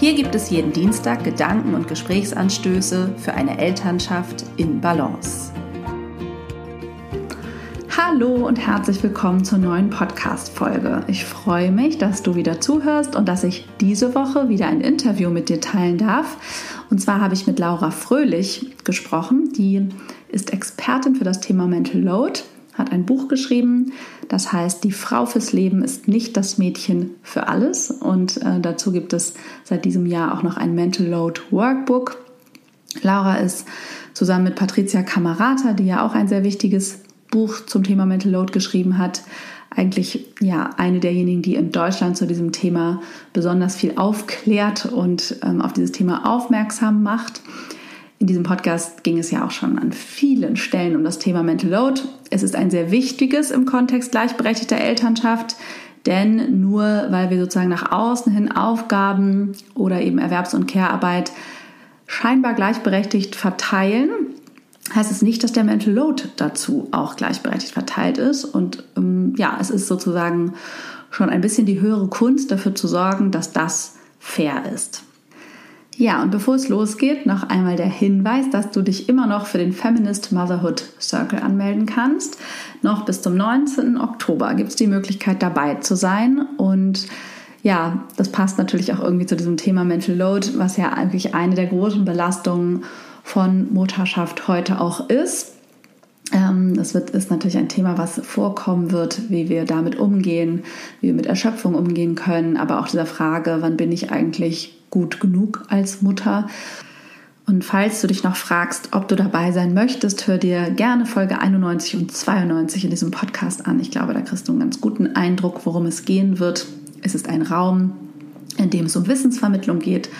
Hier gibt es jeden Dienstag Gedanken und Gesprächsanstöße für eine Elternschaft in Balance. Hallo und herzlich willkommen zur neuen Podcast-Folge. Ich freue mich, dass du wieder zuhörst und dass ich diese Woche wieder ein Interview mit dir teilen darf. Und zwar habe ich mit Laura Fröhlich gesprochen. Die ist Expertin für das Thema Mental Load hat ein Buch geschrieben, das heißt Die Frau fürs Leben ist nicht das Mädchen für alles. Und äh, dazu gibt es seit diesem Jahr auch noch ein Mental Load Workbook. Laura ist zusammen mit Patricia Camarata, die ja auch ein sehr wichtiges Buch zum Thema Mental Load geschrieben hat, eigentlich ja eine derjenigen, die in Deutschland zu diesem Thema besonders viel aufklärt und ähm, auf dieses Thema aufmerksam macht. In diesem Podcast ging es ja auch schon an vielen Stellen um das Thema Mental Load. Es ist ein sehr wichtiges im Kontext gleichberechtigter Elternschaft, denn nur weil wir sozusagen nach außen hin Aufgaben oder eben Erwerbs- und Care-Arbeit scheinbar gleichberechtigt verteilen, heißt es nicht, dass der Mental Load dazu auch gleichberechtigt verteilt ist. Und ähm, ja, es ist sozusagen schon ein bisschen die höhere Kunst, dafür zu sorgen, dass das fair ist. Ja, und bevor es losgeht, noch einmal der Hinweis, dass du dich immer noch für den Feminist Motherhood Circle anmelden kannst. Noch bis zum 19. Oktober gibt es die Möglichkeit, dabei zu sein. Und ja, das passt natürlich auch irgendwie zu diesem Thema Mental Load, was ja eigentlich eine der großen Belastungen von Mutterschaft heute auch ist. Ähm, das wird, ist natürlich ein Thema, was vorkommen wird, wie wir damit umgehen, wie wir mit Erschöpfung umgehen können, aber auch dieser Frage, wann bin ich eigentlich gut genug als Mutter. Und falls du dich noch fragst, ob du dabei sein möchtest, hör dir gerne Folge 91 und 92 in diesem Podcast an. Ich glaube, da kriegst du einen ganz guten Eindruck, worum es gehen wird. Es ist ein Raum, in dem es um Wissensvermittlung geht,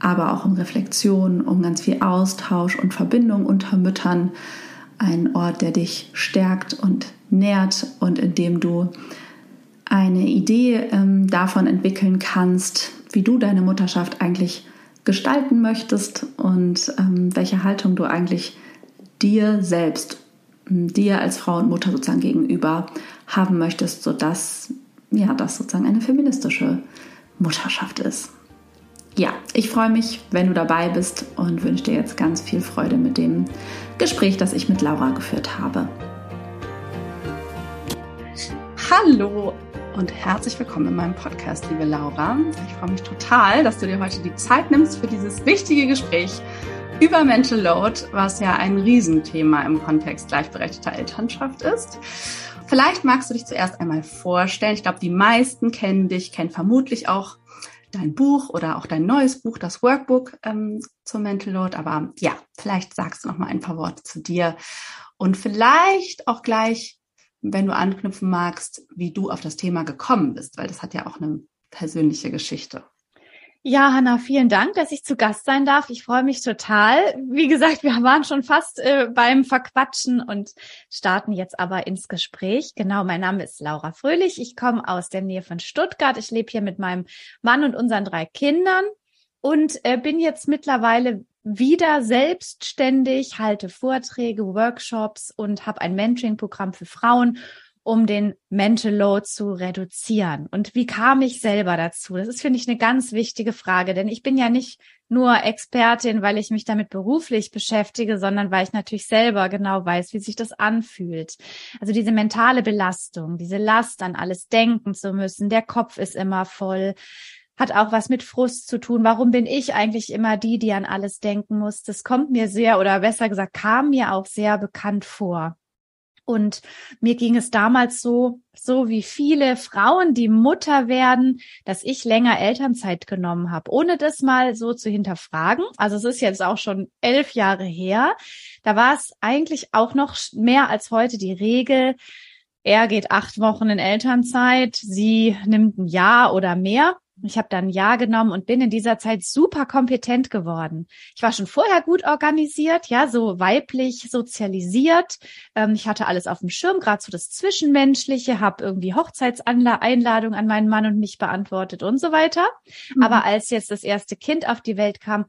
aber auch um Reflexion, um ganz viel Austausch und Verbindung unter Müttern. Ein Ort, der dich stärkt und nährt und in dem du eine Idee ähm, davon entwickeln kannst, wie du deine Mutterschaft eigentlich gestalten möchtest und ähm, welche Haltung du eigentlich dir selbst, dir als Frau und Mutter sozusagen gegenüber haben möchtest, sodass ja, das sozusagen eine feministische Mutterschaft ist. Ja, ich freue mich, wenn du dabei bist und wünsche dir jetzt ganz viel Freude mit dem Gespräch, das ich mit Laura geführt habe. Hallo und herzlich willkommen in meinem Podcast, liebe Laura. Ich freue mich total, dass du dir heute die Zeit nimmst für dieses wichtige Gespräch über Mental Load, was ja ein Riesenthema im Kontext gleichberechtigter Elternschaft ist. Vielleicht magst du dich zuerst einmal vorstellen. Ich glaube, die meisten kennen dich, kennen vermutlich auch dein Buch oder auch dein neues Buch, das Workbook ähm, zum Mental Load. Aber ja, vielleicht sagst du noch mal ein paar Worte zu dir und vielleicht auch gleich wenn du anknüpfen magst, wie du auf das Thema gekommen bist, weil das hat ja auch eine persönliche Geschichte. Ja, Hanna, vielen Dank, dass ich zu Gast sein darf. Ich freue mich total. Wie gesagt, wir waren schon fast äh, beim Verquatschen und starten jetzt aber ins Gespräch. Genau, mein Name ist Laura Fröhlich. Ich komme aus der Nähe von Stuttgart. Ich lebe hier mit meinem Mann und unseren drei Kindern und äh, bin jetzt mittlerweile wieder selbstständig, halte Vorträge, Workshops und habe ein Mentoring-Programm für Frauen, um den Mental Load zu reduzieren. Und wie kam ich selber dazu? Das ist, finde ich, eine ganz wichtige Frage, denn ich bin ja nicht nur Expertin, weil ich mich damit beruflich beschäftige, sondern weil ich natürlich selber genau weiß, wie sich das anfühlt. Also diese mentale Belastung, diese Last an alles denken zu müssen, der Kopf ist immer voll, hat auch was mit Frust zu tun. Warum bin ich eigentlich immer die, die an alles denken muss? Das kommt mir sehr oder besser gesagt kam mir auch sehr bekannt vor. Und mir ging es damals so, so wie viele Frauen, die Mutter werden, dass ich länger Elternzeit genommen habe, ohne das mal so zu hinterfragen. Also es ist jetzt auch schon elf Jahre her. Da war es eigentlich auch noch mehr als heute die Regel. Er geht acht Wochen in Elternzeit, sie nimmt ein Jahr oder mehr Ich habe dann Jahr genommen und bin in dieser Zeit super kompetent geworden. Ich war schon vorher gut organisiert, ja, so weiblich sozialisiert. Ähm, ich hatte alles auf dem Schirm, gerade so das Zwischenmenschliche, habe irgendwie Hochzeitseinladung an meinen Mann und mich beantwortet und so weiter. Mhm. Aber als jetzt das erste Kind auf die Welt kam,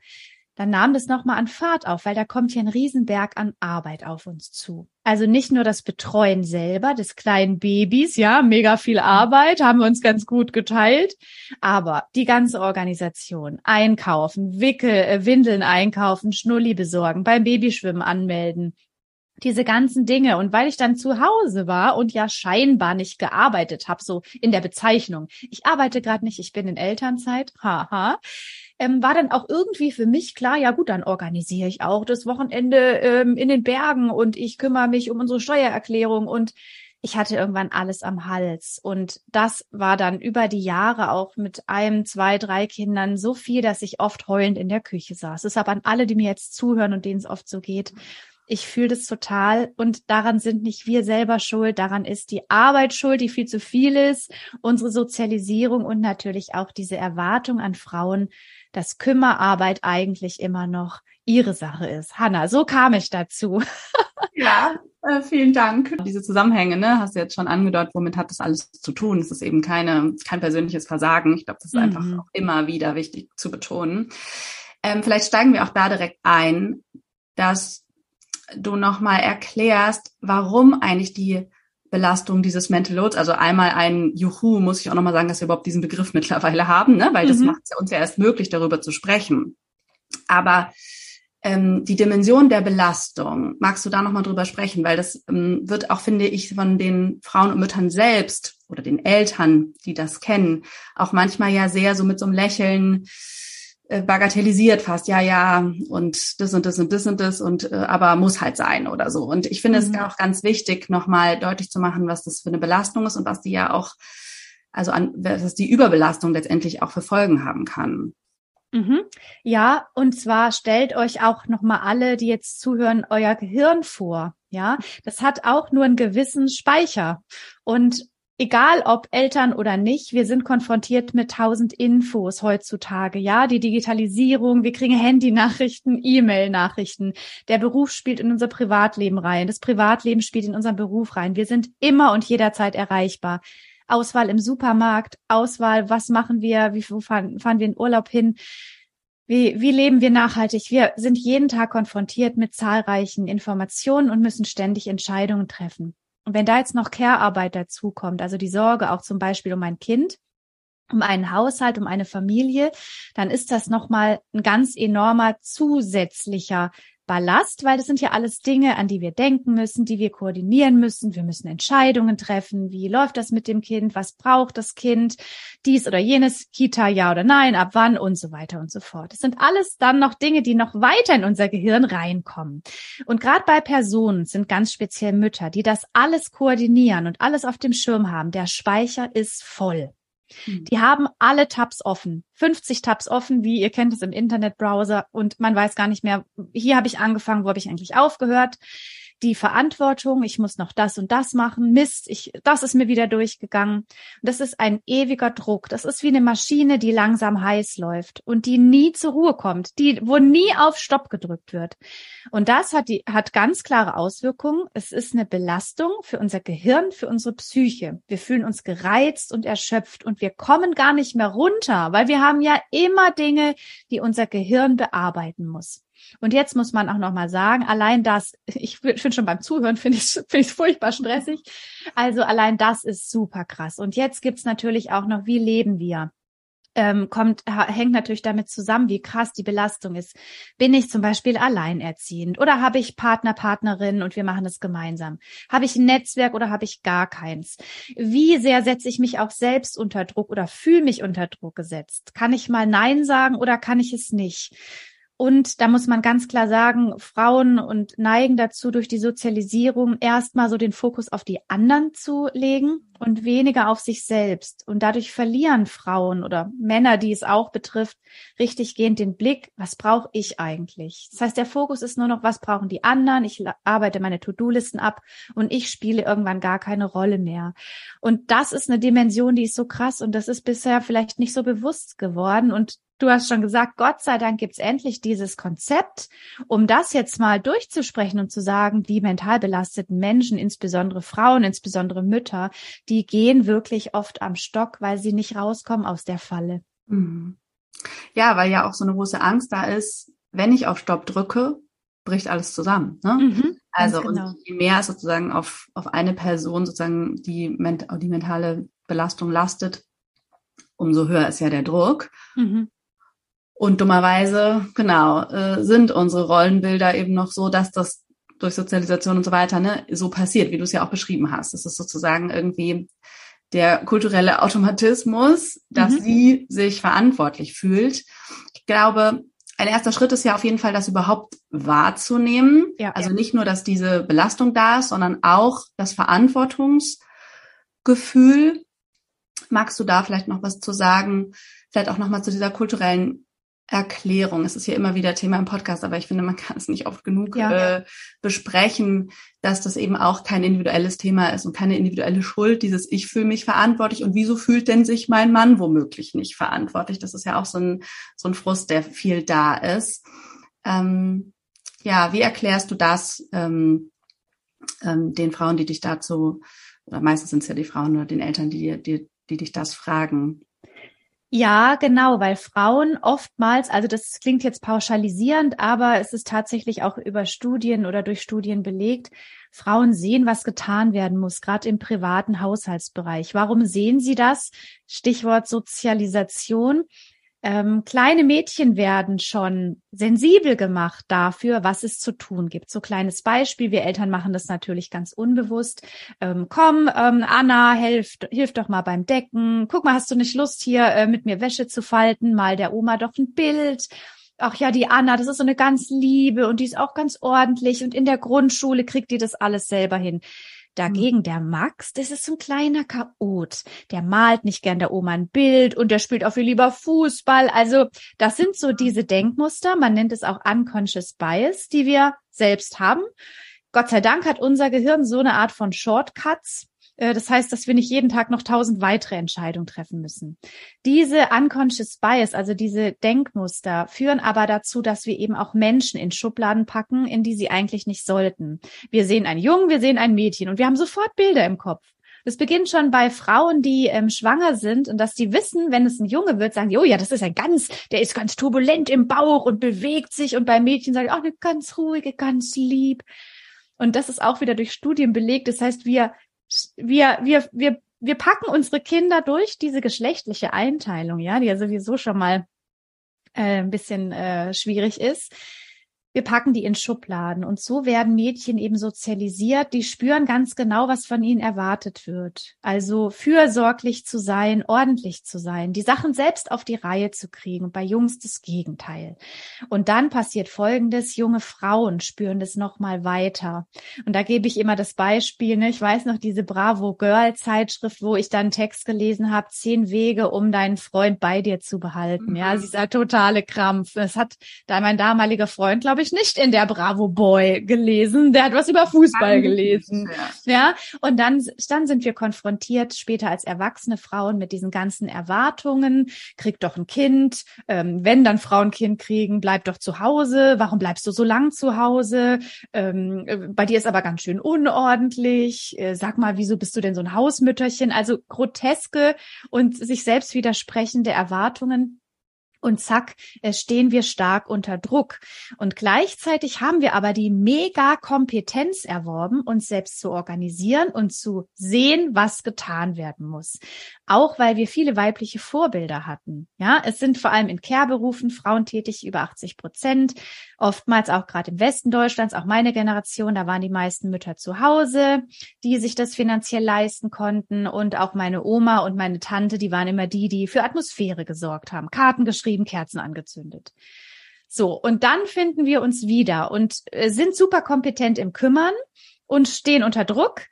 dann nahm das nochmal an Fahrt auf, weil da kommt hier ein Riesenberg an Arbeit auf uns zu. Also nicht nur das Betreuen selber des kleinen Babys, ja, mega viel Arbeit, haben wir uns ganz gut geteilt, aber die ganze Organisation, einkaufen, Wickel, äh, Windeln einkaufen, Schnulli besorgen, beim Babyschwimmen anmelden, diese ganzen Dinge. Und weil ich dann zu Hause war und ja scheinbar nicht gearbeitet habe, so in der Bezeichnung, ich arbeite gerade nicht, ich bin in Elternzeit, haha, ähm, war dann auch irgendwie für mich klar, ja gut, dann organisiere ich auch das Wochenende ähm, in den Bergen und ich kümmere mich um unsere Steuererklärung und ich hatte irgendwann alles am Hals. Und das war dann über die Jahre auch mit einem, zwei, drei Kindern so viel, dass ich oft heulend in der Küche saß. Ist aber an alle, die mir jetzt zuhören und denen es oft so geht. Ich fühle das total und daran sind nicht wir selber schuld, daran ist die Arbeit schuld, die viel zu viel ist, unsere Sozialisierung und natürlich auch diese Erwartung an Frauen, dass Kümmerarbeit eigentlich immer noch ihre Sache ist. Hanna, so kam ich dazu. ja, äh, vielen Dank. Diese Zusammenhänge, ne, hast du jetzt schon angedeutet, womit hat das alles zu tun? Es ist eben keine, kein persönliches Versagen. Ich glaube, das ist mhm. einfach auch immer wieder wichtig zu betonen. Ähm, vielleicht steigen wir auch da direkt ein, dass du nochmal erklärst, warum eigentlich die Belastung dieses Mental Loads. Also einmal ein Juhu, muss ich auch nochmal sagen, dass wir überhaupt diesen Begriff mittlerweile haben, ne? weil das mhm. macht es uns ja erst möglich, darüber zu sprechen. Aber ähm, die Dimension der Belastung, magst du da nochmal drüber sprechen? Weil das ähm, wird auch, finde ich, von den Frauen und Müttern selbst oder den Eltern, die das kennen, auch manchmal ja sehr so mit so einem Lächeln bagatellisiert fast, ja, ja, und das und das und das und das und äh, aber muss halt sein oder so. Und ich finde mhm. es auch ganz wichtig, nochmal deutlich zu machen, was das für eine Belastung ist und was die ja auch, also an, was die Überbelastung letztendlich auch für Folgen haben kann. Mhm. Ja, und zwar stellt euch auch nochmal alle, die jetzt zuhören, euer Gehirn vor. Ja, das hat auch nur einen gewissen Speicher. Und egal ob Eltern oder nicht, wir sind konfrontiert mit tausend Infos heutzutage. Ja, die Digitalisierung, wir kriegen Handynachrichten, E-Mail-Nachrichten. Der Beruf spielt in unser Privatleben rein. Das Privatleben spielt in unseren Beruf rein. Wir sind immer und jederzeit erreichbar. Auswahl im Supermarkt, Auswahl, was machen wir, wie wo fahren, fahren wir in Urlaub hin? Wie, wie leben wir nachhaltig? Wir sind jeden Tag konfrontiert mit zahlreichen Informationen und müssen ständig Entscheidungen treffen. Und wenn da jetzt noch Care-Arbeit dazukommt, also die Sorge auch zum Beispiel um ein Kind, um einen Haushalt, um eine Familie, dann ist das nochmal ein ganz enormer zusätzlicher Ballast, weil das sind ja alles Dinge, an die wir denken müssen, die wir koordinieren müssen. Wir müssen Entscheidungen treffen. Wie läuft das mit dem Kind? Was braucht das Kind? Dies oder jenes, Kita, ja oder nein, ab wann und so weiter und so fort. Das sind alles dann noch Dinge, die noch weiter in unser Gehirn reinkommen. Und gerade bei Personen sind ganz speziell Mütter, die das alles koordinieren und alles auf dem Schirm haben. Der Speicher ist voll. Hm. Die haben alle Tabs offen, 50 Tabs offen, wie ihr kennt es im Internetbrowser. Und man weiß gar nicht mehr, hier habe ich angefangen, wo habe ich eigentlich aufgehört die Verantwortung, ich muss noch das und das machen, Mist, ich, das ist mir wieder durchgegangen. Und das ist ein ewiger Druck. Das ist wie eine Maschine, die langsam heiß läuft und die nie zur Ruhe kommt, die, wo nie auf Stopp gedrückt wird. Und das hat die, hat ganz klare Auswirkungen. Es ist eine Belastung für unser Gehirn, für unsere Psyche. Wir fühlen uns gereizt und erschöpft und wir kommen gar nicht mehr runter, weil wir haben ja immer Dinge, die unser Gehirn bearbeiten muss. Und jetzt muss man auch noch mal sagen, allein das, ich finde schon beim Zuhören finde ich finde ich furchtbar stressig. Also allein das ist super krass. Und jetzt gibt's natürlich auch noch, wie leben wir? Ähm, kommt, hängt natürlich damit zusammen, wie krass die Belastung ist. Bin ich zum Beispiel alleinerziehend oder habe ich Partner, Partnerin und wir machen das gemeinsam? Habe ich ein Netzwerk oder habe ich gar keins? Wie sehr setze ich mich auch selbst unter Druck oder fühle mich unter Druck gesetzt? Kann ich mal Nein sagen oder kann ich es nicht? Und da muss man ganz klar sagen, Frauen und neigen dazu, durch die Sozialisierung erstmal so den Fokus auf die anderen zu legen und weniger auf sich selbst. Und dadurch verlieren Frauen oder Männer, die es auch betrifft, richtig gehend den Blick, was brauche ich eigentlich? Das heißt, der Fokus ist nur noch, was brauchen die anderen? Ich arbeite meine To-Do-Listen ab und ich spiele irgendwann gar keine Rolle mehr. Und das ist eine Dimension, die ist so krass und das ist bisher vielleicht nicht so bewusst geworden. Und Du hast schon gesagt, Gott sei Dank gibt's endlich dieses Konzept, um das jetzt mal durchzusprechen und zu sagen, die mental belasteten Menschen, insbesondere Frauen, insbesondere Mütter, die gehen wirklich oft am Stock, weil sie nicht rauskommen aus der Falle. Mhm. Ja, weil ja auch so eine große Angst da ist, wenn ich auf Stopp drücke, bricht alles zusammen. Ne? Mhm, also genau. und je mehr sozusagen auf, auf eine Person sozusagen die, die mentale Belastung lastet, umso höher ist ja der Druck. Mhm. Und dummerweise, genau, äh, sind unsere Rollenbilder eben noch so, dass das durch Sozialisation und so weiter ne, so passiert, wie du es ja auch beschrieben hast. Das ist sozusagen irgendwie der kulturelle Automatismus, dass mhm. sie sich verantwortlich fühlt. Ich glaube, ein erster Schritt ist ja auf jeden Fall, das überhaupt wahrzunehmen. Ja, also ja. nicht nur, dass diese Belastung da ist, sondern auch das Verantwortungsgefühl. Magst du da vielleicht noch was zu sagen? Vielleicht auch nochmal zu dieser kulturellen Erklärung. Es ist ja immer wieder Thema im Podcast, aber ich finde, man kann es nicht oft genug ja. äh, besprechen, dass das eben auch kein individuelles Thema ist und keine individuelle Schuld, dieses Ich fühle mich verantwortlich und wieso fühlt denn sich mein Mann womöglich nicht verantwortlich? Das ist ja auch so ein, so ein Frust, der viel da ist. Ähm, ja, wie erklärst du das ähm, ähm, den Frauen, die dich dazu, oder meistens sind es ja die Frauen oder den Eltern, die, die, die dich das fragen? Ja, genau, weil Frauen oftmals, also das klingt jetzt pauschalisierend, aber es ist tatsächlich auch über Studien oder durch Studien belegt, Frauen sehen, was getan werden muss, gerade im privaten Haushaltsbereich. Warum sehen sie das? Stichwort Sozialisation. Ähm, kleine Mädchen werden schon sensibel gemacht dafür, was es zu tun gibt. So kleines Beispiel. Wir Eltern machen das natürlich ganz unbewusst. Ähm, komm, ähm, Anna, hilf, hilf doch mal beim Decken. Guck mal, hast du nicht Lust hier äh, mit mir Wäsche zu falten? Mal der Oma doch ein Bild. Ach ja, die Anna, das ist so eine ganz liebe und die ist auch ganz ordentlich und in der Grundschule kriegt die das alles selber hin. Dagegen hm. der Max, das ist so ein kleiner Chaot. Der malt nicht gern der Oma ein Bild und der spielt auch viel lieber Fußball. Also das sind so diese Denkmuster. Man nennt es auch unconscious bias, die wir selbst haben. Gott sei Dank hat unser Gehirn so eine Art von Shortcuts, das heißt, dass wir nicht jeden Tag noch tausend weitere Entscheidungen treffen müssen. Diese unconscious bias, also diese Denkmuster, führen aber dazu, dass wir eben auch Menschen in Schubladen packen, in die sie eigentlich nicht sollten. Wir sehen einen Jungen, wir sehen ein Mädchen und wir haben sofort Bilder im Kopf. Das beginnt schon bei Frauen, die ähm, schwanger sind und dass die wissen, wenn es ein Junge wird, sagen die, oh ja, das ist ein ganz, der ist ganz turbulent im Bauch und bewegt sich und bei Mädchen sagen, oh, eine ganz ruhige, ganz lieb. Und das ist auch wieder durch Studien belegt. Das heißt, wir wir, wir, wir, wir packen unsere Kinder durch diese geschlechtliche Einteilung, ja, die ja sowieso schon mal äh, ein bisschen äh, schwierig ist wir packen die in Schubladen. Und so werden Mädchen eben sozialisiert. Die spüren ganz genau, was von ihnen erwartet wird. Also fürsorglich zu sein, ordentlich zu sein, die Sachen selbst auf die Reihe zu kriegen. Und bei Jungs das Gegenteil. Und dann passiert Folgendes. Junge Frauen spüren das nochmal weiter. Und da gebe ich immer das Beispiel. Ne? Ich weiß noch diese Bravo Girl Zeitschrift, wo ich dann Text gelesen habe. Zehn Wege, um deinen Freund bei dir zu behalten. Mhm. Ja, sie sagt totale Krampf. Das hat da mein damaliger Freund, glaube ich, ich, nicht in der Bravo Boy gelesen. Der hat was über Fußball gelesen. Ja. Und dann, dann sind wir konfrontiert später als erwachsene Frauen mit diesen ganzen Erwartungen. Krieg doch ein Kind. Ähm, wenn dann Frauen ein Kind kriegen, bleib doch zu Hause. Warum bleibst du so lang zu Hause? Ähm, äh, bei dir ist aber ganz schön unordentlich. Äh, sag mal, wieso bist du denn so ein Hausmütterchen? Also groteske und sich selbst widersprechende Erwartungen und zack, äh, stehen wir stark unter Druck. Und gleichzeitig haben wir aber die mega Kompetenz erworben, uns selbst zu organisieren und zu sehen, was getan werden muss. Auch weil wir viele weibliche Vorbilder hatten. Ja, es sind vor allem in Care-Berufen Frauen tätig, über 80 Prozent. Oftmals auch gerade im Westen Deutschlands, auch meine Generation, da waren die meisten Mütter zu Hause, die sich das finanziell leisten konnten. Und auch meine Oma und meine Tante, die waren immer die, die für Atmosphäre gesorgt haben, Karten geschrieben, Kerzen angezündet. So, und dann finden wir uns wieder und äh, sind super kompetent im Kümmern und stehen unter Druck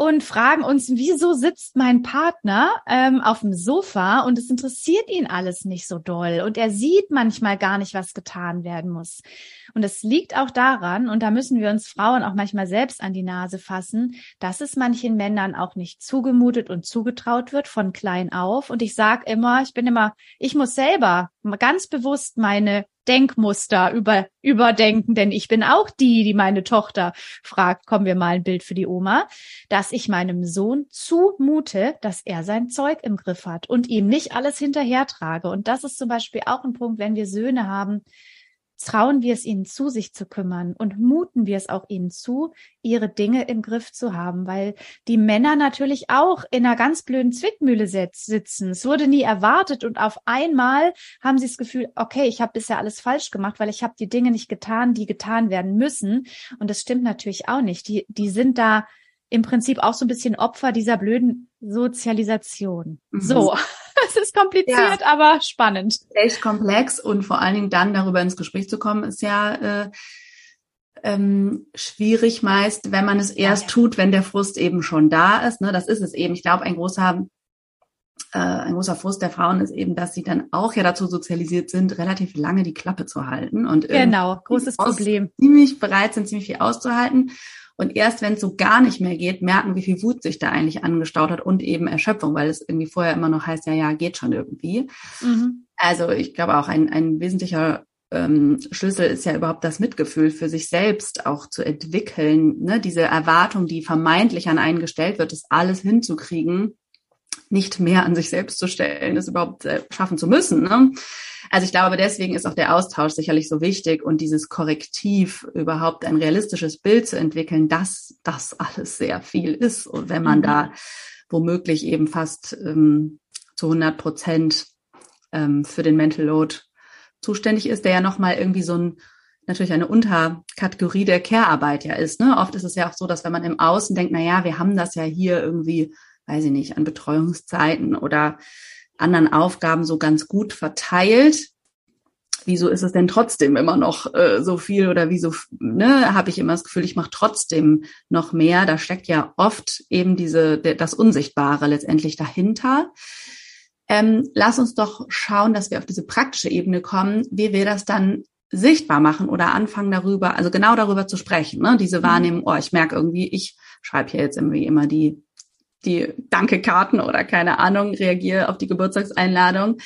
und fragen uns, wieso sitzt mein Partner ähm, auf dem Sofa und es interessiert ihn alles nicht so doll und er sieht manchmal gar nicht, was getan werden muss. Und es liegt auch daran, und da müssen wir uns Frauen auch manchmal selbst an die Nase fassen, dass es manchen Männern auch nicht zugemutet und zugetraut wird von klein auf. Und ich sage immer, ich bin immer, ich muss selber ganz bewusst meine Denkmuster über, überdenken, denn ich bin auch die, die meine Tochter fragt, kommen wir mal ein Bild für die Oma, dass ich meinem Sohn zumute, dass er sein Zeug im Griff hat und ihm nicht alles hinterher trage. Und das ist zum Beispiel auch ein Punkt, wenn wir Söhne haben, trauen wir es ihnen zu, sich zu kümmern und muten wir es auch ihnen zu, ihre Dinge im Griff zu haben, weil die Männer natürlich auch in einer ganz blöden Zwickmühle sitzen. Es wurde nie erwartet und auf einmal haben sie das Gefühl, okay, ich habe bisher alles falsch gemacht, weil ich habe die Dinge nicht getan, die getan werden müssen. Und das stimmt natürlich auch nicht. Die, die sind da im Prinzip auch so ein bisschen Opfer dieser blöden Sozialisation. Mhm. So, es ist kompliziert, ja. aber spannend. Echt komplex und vor allen Dingen dann darüber ins Gespräch zu kommen, ist ja äh, ähm, schwierig meist, wenn man es erst ja, ja. tut, wenn der Frust eben schon da ist. Ne? Das ist es eben. Ich glaube, ein großer äh, ein großer Frust der Frauen ist eben, dass sie dann auch ja dazu sozialisiert sind, relativ lange die Klappe zu halten und genau großes Problem ziemlich bereit sind, ziemlich viel auszuhalten und erst wenn es so gar nicht mehr geht, merken, wie viel Wut sich da eigentlich angestaut hat und eben Erschöpfung, weil es irgendwie vorher immer noch heißt, ja, ja, geht schon irgendwie. Mhm. Also ich glaube auch ein, ein wesentlicher ähm, Schlüssel ist ja überhaupt das Mitgefühl für sich selbst auch zu entwickeln, ne? diese Erwartung, die vermeintlich an einen gestellt wird, das alles hinzukriegen, nicht mehr an sich selbst zu stellen, das überhaupt äh, schaffen zu müssen. Ne? Also ich glaube, deswegen ist auch der Austausch sicherlich so wichtig und dieses Korrektiv überhaupt ein realistisches Bild zu entwickeln, dass das alles sehr viel ist und wenn man mhm. da womöglich eben fast ähm, zu 100 Prozent ähm, für den Mental Load zuständig ist, der ja nochmal irgendwie so ein natürlich eine Unterkategorie der Care-Arbeit ja ist. Ne? Oft ist es ja auch so, dass wenn man im Außen denkt, na ja, wir haben das ja hier irgendwie, weiß ich nicht, an Betreuungszeiten oder anderen Aufgaben so ganz gut verteilt. Wieso ist es denn trotzdem immer noch äh, so viel oder wieso ne, habe ich immer das Gefühl, ich mache trotzdem noch mehr? Da steckt ja oft eben diese das Unsichtbare letztendlich dahinter. Ähm, lass uns doch schauen, dass wir auf diese praktische Ebene kommen, wie wir das dann sichtbar machen oder anfangen darüber, also genau darüber zu sprechen, ne? diese mhm. Wahrnehmung, oh, ich merke irgendwie, ich schreibe hier jetzt irgendwie immer die die Danke-Karten oder keine Ahnung, reagiere auf die Geburtstagseinladung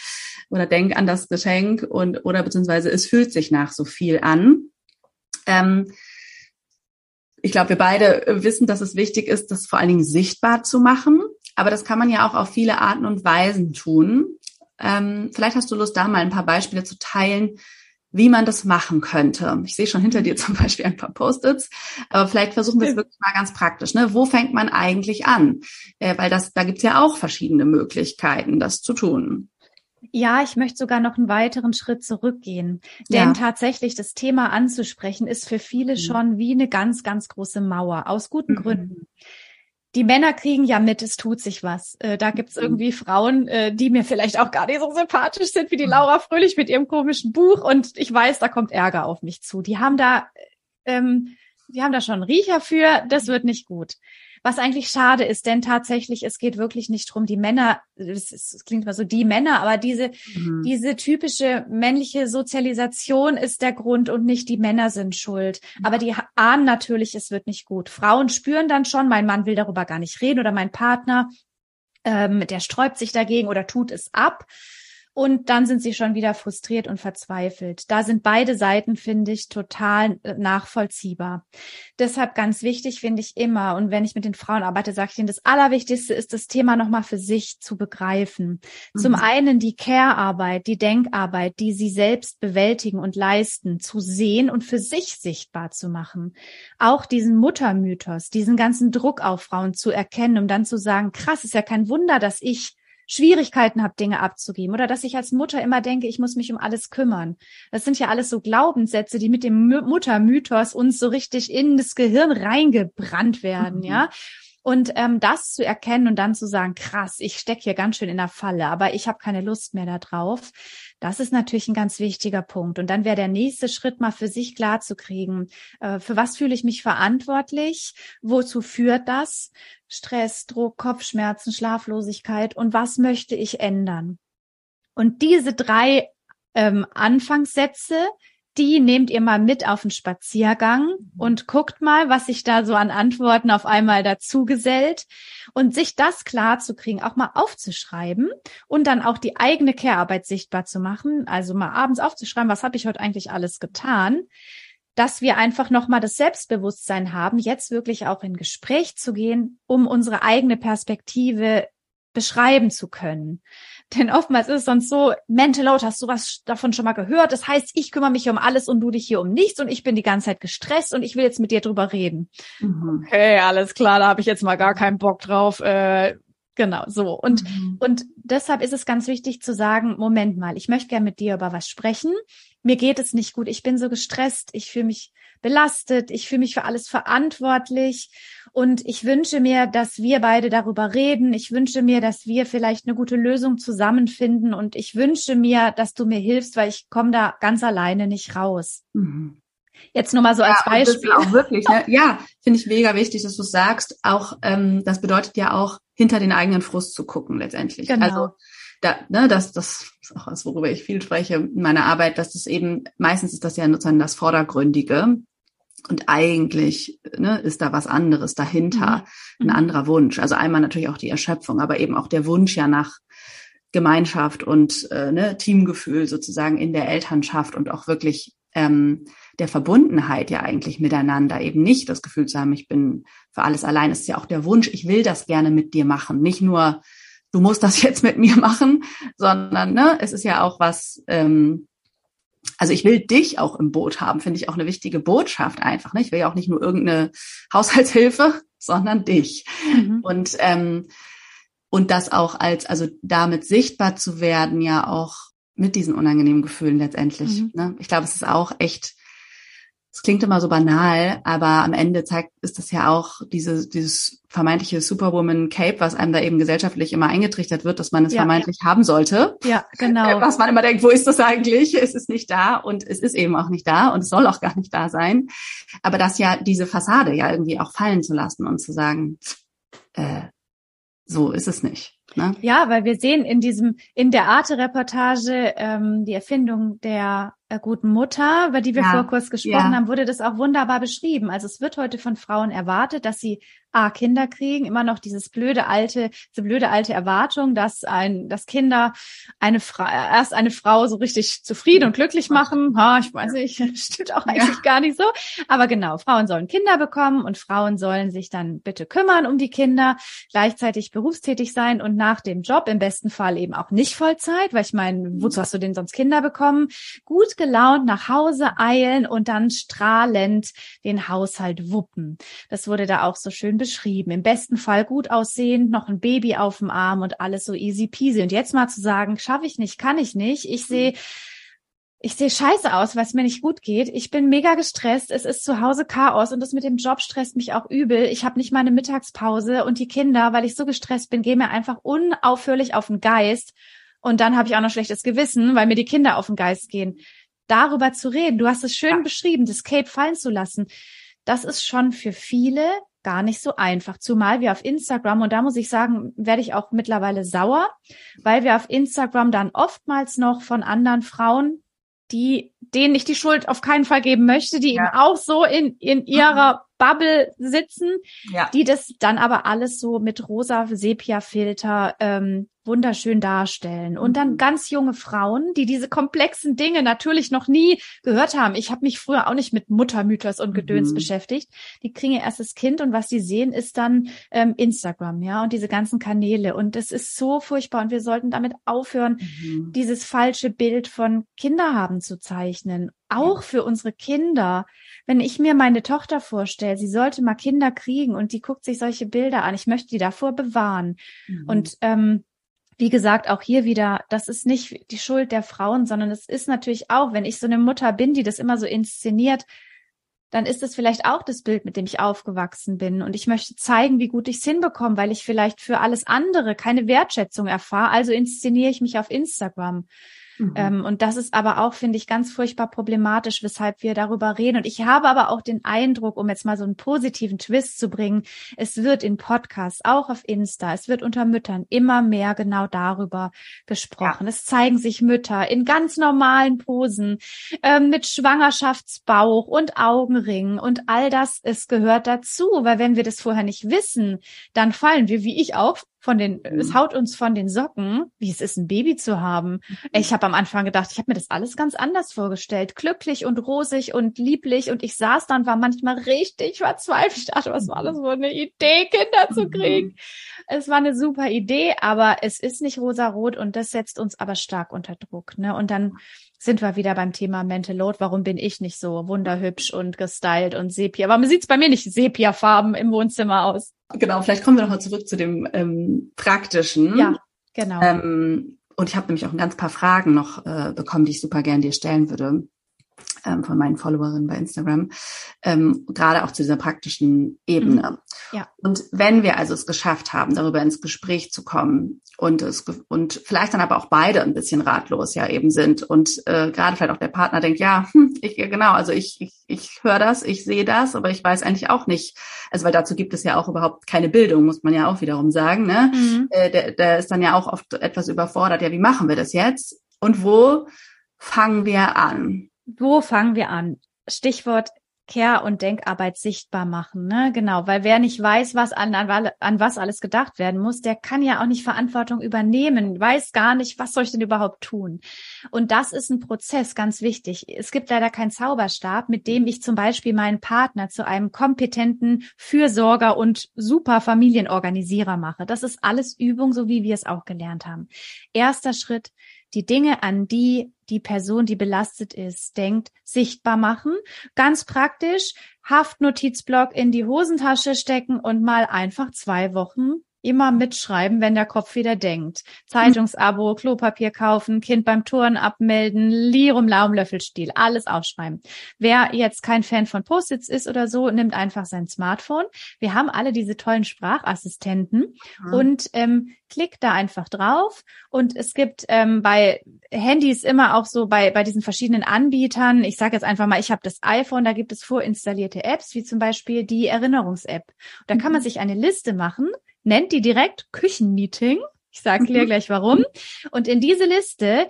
oder denk an das Geschenk und oder beziehungsweise es fühlt sich nach so viel an. Ähm, ich glaube, wir beide wissen, dass es wichtig ist, das vor allen Dingen sichtbar zu machen. Aber das kann man ja auch auf viele Arten und Weisen tun. Ähm, vielleicht hast du Lust, da mal ein paar Beispiele zu teilen, wie man das machen könnte. Ich sehe schon hinter dir zum Beispiel ein paar Post-its, aber vielleicht versuchen wir es wirklich mal ganz praktisch. Ne? Wo fängt man eigentlich an? Äh, weil das, da gibt's ja auch verschiedene Möglichkeiten, das zu tun. Ja, ich möchte sogar noch einen weiteren Schritt zurückgehen. Denn ja. tatsächlich das Thema anzusprechen ist für viele mhm. schon wie eine ganz, ganz große Mauer, aus guten mhm. Gründen die Männer kriegen ja mit, es tut sich was. Äh, da gibt's mhm. irgendwie Frauen, äh, die mir vielleicht auch gar nicht so sympathisch sind wie die. Laura Fröhlich mit ihrem komischen Buch. Und ich weiß, da kommt Ärger auf mich zu. Die haben da, ähm, die haben da schon einen Riecher für, das wird nicht gut. Was eigentlich schade ist, denn tatsächlich, es geht wirklich nicht drum, die Männer, es, klingt immer so die Männer, aber diese, mhm. diese typische männliche Sozialisation ist der Grund und nicht die Männer sind schuld. Mhm. Aber die ahnen natürlich, es wird nicht gut. Frauen spüren dann schon, mein Mann will darüber gar nicht reden oder mein Partner, ähm, der sträubt sich dagegen oder tut es ab und dann sind sie schon wieder frustriert und verzweifelt. Da sind beide Seiten, finde ich, total äh, nachvollziehbar. Deshalb ganz wichtig finde ich immer, und wenn ich mit den Frauen arbeite, sage ich ihnen, das Allerwichtigste ist, das Thema nochmal für sich zu begreifen. Mhm. Zum einen die Care-Arbeit, die Denkarbeit, die sie selbst bewältigen und leisten, zu sehen und für sich sichtbar zu machen. Auch diesen Muttermythos, diesen ganzen Druck auf Frauen zu erkennen, um dann zu sagen, krass, ist ja kein Wunder, dass ich Schwierigkeiten habe, Dinge abzugeben oder dass ich als Mutter immer denke, ich muss mich um alles kümmern. Das sind ja alles so Glaubenssätze, die mit dem Muttermythos uns so richtig in das Gehirn reingebrannt werden, mhm. ja. Und ähm, das zu erkennen und dann zu sagen, krass, ich stecke hier ganz schön in der Falle, aber ich habe keine Lust mehr darauf, Das ist natürlich ein ganz wichtiger Punkt. Und dann wäre der nächste Schritt mal für sich klar zu kriegen, äh, für was fühle ich mich verantwortlich, wozu führt das? Stress, Druck, Kopfschmerzen, Schlaflosigkeit und was möchte ich ändern? Und diese drei ähm, Anfangssätze, die nehmt ihr mal mit auf den Spaziergang mhm. und guckt mal, was sich da so an Antworten auf einmal dazu gesellt und sich das klar zu kriegen, auch mal aufzuschreiben und dann auch die eigene Care-Arbeit sichtbar zu machen, also mal abends aufzuschreiben, was habe ich heute eigentlich alles getan, dass wir einfach nochmal das Selbstbewusstsein haben, jetzt wirklich auch in Gespräch zu gehen, um unsere eigene Perspektive beschreiben zu können. Denn oftmals ist es sonst so, Mental Load, hast du was davon schon mal gehört? Das heißt, ich kümmere mich um alles und du dich hier um nichts und ich bin die ganze Zeit gestresst und ich will jetzt mit dir drüber reden. Mhm. Okay, alles klar, da habe ich jetzt mal gar keinen Bock drauf. Äh, genau, so. Und, mhm. und deshalb ist es ganz wichtig zu sagen, Moment mal, ich möchte gerne mit dir über was sprechen. Mir geht es nicht gut, ich bin so gestresst, ich fühle mich belastet, ich fühle mich für alles verantwortlich und ich wünsche mir, dass wir beide darüber reden. Ich wünsche mir, dass wir vielleicht eine gute Lösung zusammenfinden und ich wünsche mir, dass du mir hilfst, weil ich komme da ganz alleine nicht raus. Mhm. Jetzt nur mal so ja, als Beispiel. auch wirklich, ne? Ja, finde ich mega wichtig, dass du sagst. Auch ähm, das bedeutet ja auch hinter den eigenen Frust zu gucken letztendlich. Genau. Also da, ne, das, das ist auch was, worüber ich viel spreche in meiner Arbeit, dass das eben meistens ist das ja sozusagen das Vordergründige. Und eigentlich ne, ist da was anderes dahinter, mhm. ein anderer Wunsch. Also einmal natürlich auch die Erschöpfung, aber eben auch der Wunsch ja nach Gemeinschaft und äh, ne, Teamgefühl sozusagen in der Elternschaft und auch wirklich ähm, der Verbundenheit ja eigentlich miteinander, eben nicht das Gefühl zu haben, ich bin für alles allein. Es ist ja auch der Wunsch, ich will das gerne mit dir machen. Nicht nur, du musst das jetzt mit mir machen, sondern ne, es ist ja auch was, ähm, also ich will dich auch im Boot haben, finde ich auch eine wichtige Botschaft einfach. Ne? Ich will ja auch nicht nur irgendeine Haushaltshilfe, sondern dich. Mhm. Und ähm, und das auch als, also damit sichtbar zu werden, ja auch mit diesen unangenehmen Gefühlen letztendlich. Mhm. Ne? Ich glaube, es ist auch echt es klingt immer so banal, aber am Ende zeigt, ist das ja auch diese, dieses vermeintliche Superwoman Cape, was einem da eben gesellschaftlich immer eingetrichtert wird, dass man es ja, vermeintlich ja. haben sollte. Ja, genau. Was man immer denkt, wo ist das eigentlich? Es ist nicht da und es ist eben auch nicht da und es soll auch gar nicht da sein. Aber das ja, diese Fassade ja irgendwie auch fallen zu lassen und zu sagen, äh, so ist es nicht. Ne? Ja, weil wir sehen in diesem, in der Arte-Reportage ähm, die Erfindung der guten Mutter, über die wir ja, vor kurz gesprochen ja. haben, wurde das auch wunderbar beschrieben. Also es wird heute von Frauen erwartet, dass sie A, Kinder kriegen, immer noch dieses blöde alte, diese blöde alte Erwartung, dass ein, dass Kinder eine Frau, erst eine Frau so richtig zufrieden und glücklich machen. Ha, ich weiß nicht, stimmt auch eigentlich ja. gar nicht so. Aber genau, Frauen sollen Kinder bekommen und Frauen sollen sich dann bitte kümmern um die Kinder, gleichzeitig berufstätig sein und nach dem Job im besten Fall eben auch nicht Vollzeit, weil ich meine, wozu hast du denn sonst Kinder bekommen? Gut gelaunt nach Hause eilen und dann strahlend den Haushalt wuppen. Das wurde da auch so schön beschrieben. Im besten Fall gut aussehend, noch ein Baby auf dem Arm und alles so easy peasy. Und jetzt mal zu sagen, schaffe ich nicht, kann ich nicht. Ich sehe ich sehe scheiße aus, weil es mir nicht gut geht. Ich bin mega gestresst. Es ist zu Hause Chaos und das mit dem Job stresst mich auch übel. Ich habe nicht meine Mittagspause und die Kinder, weil ich so gestresst bin, gehen mir einfach unaufhörlich auf den Geist. Und dann habe ich auch noch schlechtes Gewissen, weil mir die Kinder auf den Geist gehen. Darüber zu reden, du hast es schön ja. beschrieben, das Cape fallen zu lassen. Das ist schon für viele gar nicht so einfach. Zumal wir auf Instagram, und da muss ich sagen, werde ich auch mittlerweile sauer, weil wir auf Instagram dann oftmals noch von anderen Frauen, die denen ich die Schuld auf keinen Fall geben möchte, die ja. eben auch so in, in ihrer mhm. Bubble sitzen, ja. die das dann aber alles so mit rosa Sepia-Filter ähm, wunderschön darstellen. Und dann mhm. ganz junge Frauen, die diese komplexen Dinge natürlich noch nie gehört haben. Ich habe mich früher auch nicht mit Muttermythos und Gedöns mhm. beschäftigt. Die kriegen ihr erstes Kind und was sie sehen, ist dann ähm, Instagram, ja, und diese ganzen Kanäle. Und es ist so furchtbar und wir sollten damit aufhören, mhm. dieses falsche Bild von Kinder haben zu zeichnen. Auch für unsere Kinder. Wenn ich mir meine Tochter vorstelle, sie sollte mal Kinder kriegen und die guckt sich solche Bilder an, ich möchte die davor bewahren. Mhm. Und ähm, wie gesagt, auch hier wieder, das ist nicht die Schuld der Frauen, sondern es ist natürlich auch, wenn ich so eine Mutter bin, die das immer so inszeniert, dann ist es vielleicht auch das Bild, mit dem ich aufgewachsen bin. Und ich möchte zeigen, wie gut ich es hinbekomme, weil ich vielleicht für alles andere keine Wertschätzung erfahre. Also inszeniere ich mich auf Instagram. Mhm. Ähm, und das ist aber auch, finde ich, ganz furchtbar problematisch, weshalb wir darüber reden. Und ich habe aber auch den Eindruck, um jetzt mal so einen positiven Twist zu bringen, es wird in Podcasts, auch auf Insta, es wird unter Müttern immer mehr genau darüber gesprochen. Ja. Es zeigen sich Mütter in ganz normalen Posen, äh, mit Schwangerschaftsbauch und Augenringen und all das, es gehört dazu, weil wenn wir das vorher nicht wissen, dann fallen wir, wie ich auch, von den, mhm. es haut uns von den Socken, wie es ist, ein Baby zu haben. Mhm. Ich habe am Anfang gedacht, ich habe mir das alles ganz anders vorgestellt. Glücklich und rosig und lieblich. Und ich saß dann, war manchmal richtig verzweifelt. Ich dachte, was war das für eine Idee, Kinder zu kriegen? Mhm. Es war eine super Idee, aber es ist nicht rosarot und das setzt uns aber stark unter Druck. Ne? Und dann sind wir wieder beim Thema Mental Load. Warum bin ich nicht so wunderhübsch und gestylt und Sepia? Warum sieht's bei mir nicht Sepia-Farben im Wohnzimmer aus? Genau, vielleicht kommen wir nochmal zurück zu dem ähm, Praktischen. Ja, genau. Ähm, und ich habe nämlich auch ein ganz paar Fragen noch äh, bekommen, die ich super gern dir stellen würde ähm, von meinen Followerinnen bei Instagram, ähm, gerade auch zu dieser praktischen Ebene. Mhm. Ja. Und wenn wir also es geschafft haben, darüber ins Gespräch zu kommen und es und vielleicht dann aber auch beide ein bisschen ratlos ja eben sind und äh, gerade vielleicht auch der Partner denkt, ja, hm, ich genau, also ich ich, ich höre das, ich sehe das, aber ich weiß eigentlich auch nicht, also weil dazu gibt es ja auch überhaupt keine Bildung, muss man ja auch wiederum sagen, ne? Mhm. Äh, der, der ist dann ja auch oft etwas überfordert, ja, wie machen wir das jetzt und wo fangen wir an? Wo fangen wir an? Stichwort Care- und Denkarbeit sichtbar machen, ne? Genau, weil wer nicht weiß, was an, an, an was alles gedacht werden muss, der kann ja auch nicht Verantwortung übernehmen, weiß gar nicht, was soll ich denn überhaupt tun. Und das ist ein Prozess, ganz wichtig. Es gibt leider keinen Zauberstab, mit dem ich zum Beispiel meinen Partner zu einem kompetenten Fürsorger und super Familienorganisierer mache. Das ist alles Übung, so wie wir es auch gelernt haben. Erster Schritt, die Dinge, an die die Person, die belastet ist, denkt, sichtbar machen. Ganz praktisch, Haftnotizblock in die Hosentasche stecken und mal einfach zwei Wochen immer mitschreiben, wenn der Kopf wieder denkt. Zeitungsabo, Klopapier kaufen, Kind beim Touren abmelden, Lirum Laum Löffelstiel, alles aufschreiben. Wer jetzt kein Fan von Post-its ist oder so, nimmt einfach sein Smartphone. Wir haben alle diese tollen Sprachassistenten mhm. und ähm, klickt da einfach drauf. Und es gibt ähm, bei Handys immer auch so bei, bei diesen verschiedenen Anbietern, ich sage jetzt einfach mal, ich habe das iPhone, da gibt es vorinstallierte Apps, wie zum Beispiel die Erinnerungs-App. Da kann man mhm. sich eine Liste machen nennt die direkt Küchenmeeting. Ich sage dir mhm. gleich warum. Und in diese Liste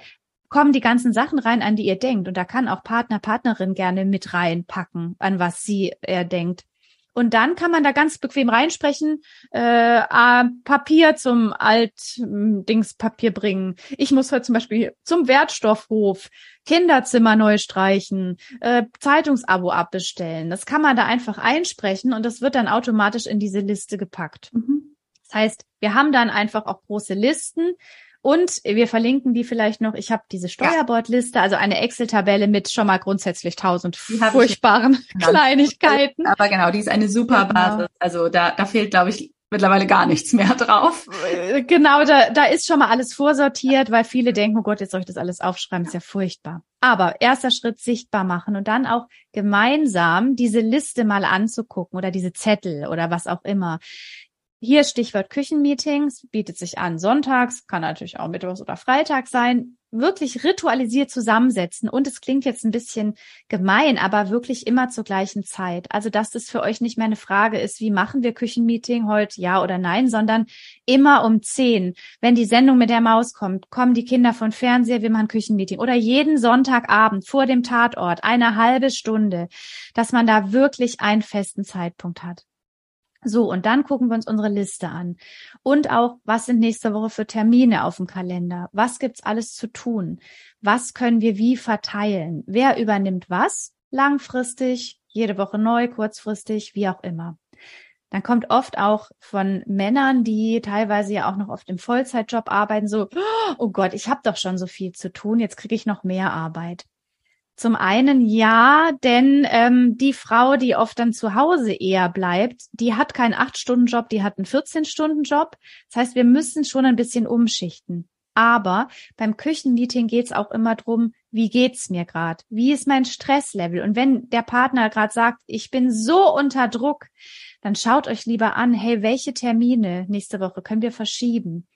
kommen die ganzen Sachen rein, an die ihr denkt. Und da kann auch Partner, Partnerin gerne mit reinpacken, an was sie er denkt. Und dann kann man da ganz bequem reinsprechen, äh, äh, Papier zum Alt-Dings-Papier bringen. Ich muss heute zum Beispiel zum Wertstoffhof, Kinderzimmer neu streichen, äh, Zeitungsabo abbestellen. Das kann man da einfach einsprechen und das wird dann automatisch in diese Liste gepackt. Mhm. Das heißt, wir haben dann einfach auch große Listen und wir verlinken die vielleicht noch. Ich habe diese Steuerbordliste, also eine Excel-Tabelle mit schon mal grundsätzlich tausend furchtbaren Kleinigkeiten. Aber genau, die ist eine super genau. Basis. Also da, da fehlt, glaube ich, mittlerweile gar nichts mehr drauf. Äh, genau, da, da ist schon mal alles vorsortiert, weil viele denken, oh Gott, jetzt soll ich das alles aufschreiben, ist ja furchtbar. Aber erster Schritt sichtbar machen und dann auch gemeinsam diese Liste mal anzugucken oder diese Zettel oder was auch immer. Hier Stichwort Küchenmeetings, bietet sich an sonntags, kann natürlich auch mittwochs oder freitags sein. Wirklich ritualisiert zusammensetzen. Und es klingt jetzt ein bisschen gemein, aber wirklich immer zur gleichen Zeit. Also, dass das für euch nicht mehr eine Frage ist, wie machen wir Küchenmeeting heute, ja oder nein, sondern immer um zehn. Wenn die Sendung mit der Maus kommt, kommen die Kinder von Fernseher, wir machen Küchenmeeting. Oder jeden Sonntagabend vor dem Tatort, eine halbe Stunde, dass man da wirklich einen festen Zeitpunkt hat. So, und dann gucken wir uns unsere Liste an. Und auch, was sind nächste Woche für Termine auf dem Kalender? Was gibt's alles zu tun? Was können wir wie verteilen? Wer übernimmt was? Langfristig, jede Woche neu, kurzfristig, wie auch immer. Dann kommt oft auch von Männern, die teilweise ja auch noch oft im Vollzeitjob arbeiten, so, oh Gott, ich habe doch schon so viel zu tun, jetzt kriege ich noch mehr Arbeit. Zum einen ja, denn ähm, die Frau, die oft dann zu Hause eher bleibt, die hat keinen Acht-Stunden-Job, die hat einen 14-Stunden-Job. Das heißt, wir müssen schon ein bisschen umschichten. Aber beim Küchenmeeting geht's auch immer drum, wie geht's mir gerade? Wie ist mein Stresslevel? Und wenn der Partner gerade sagt, ich bin so unter Druck, dann schaut euch lieber an, hey, welche Termine nächste Woche können wir verschieben?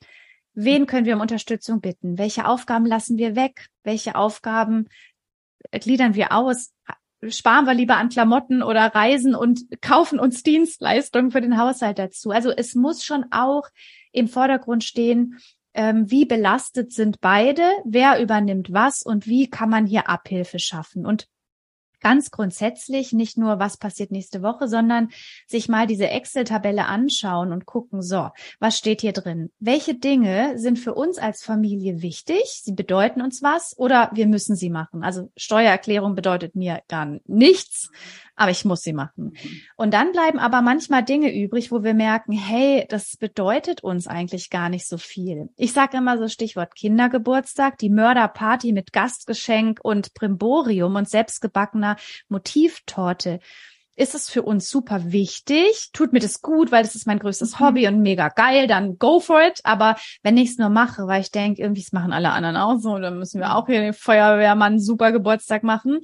Wen können wir um Unterstützung bitten? Welche Aufgaben lassen wir weg? Welche Aufgaben gliedern wir aus? Sparen wir lieber an Klamotten oder Reisen und kaufen uns Dienstleistungen für den Haushalt dazu? Also es muss schon auch im Vordergrund stehen, ähm, wie belastet sind beide, wer übernimmt was und wie kann man hier Abhilfe schaffen. Und ganz grundsätzlich nicht nur, was passiert nächste Woche, sondern sich mal diese Excel-Tabelle anschauen und gucken, so, was steht hier drin? Welche Dinge sind für uns als Familie wichtig? Sie bedeuten uns was oder wir müssen sie machen? Also Steuererklärung bedeutet mir gar nichts, aber ich muss sie machen. Und dann bleiben aber manchmal Dinge übrig, wo wir merken, hey, das bedeutet uns eigentlich gar nicht so viel. Ich sage immer so Stichwort Kindergeburtstag, die Mörderparty mit Gastgeschenk und Brimborium und selbstgebackener Motivtorte ist es für uns super wichtig, tut mir das gut, weil das ist mein größtes mhm. Hobby und mega geil, dann go for it. Aber wenn ich es nur mache, weil ich denke, irgendwie es machen alle anderen auch so, dann müssen wir auch hier den Feuerwehrmann super Geburtstag machen.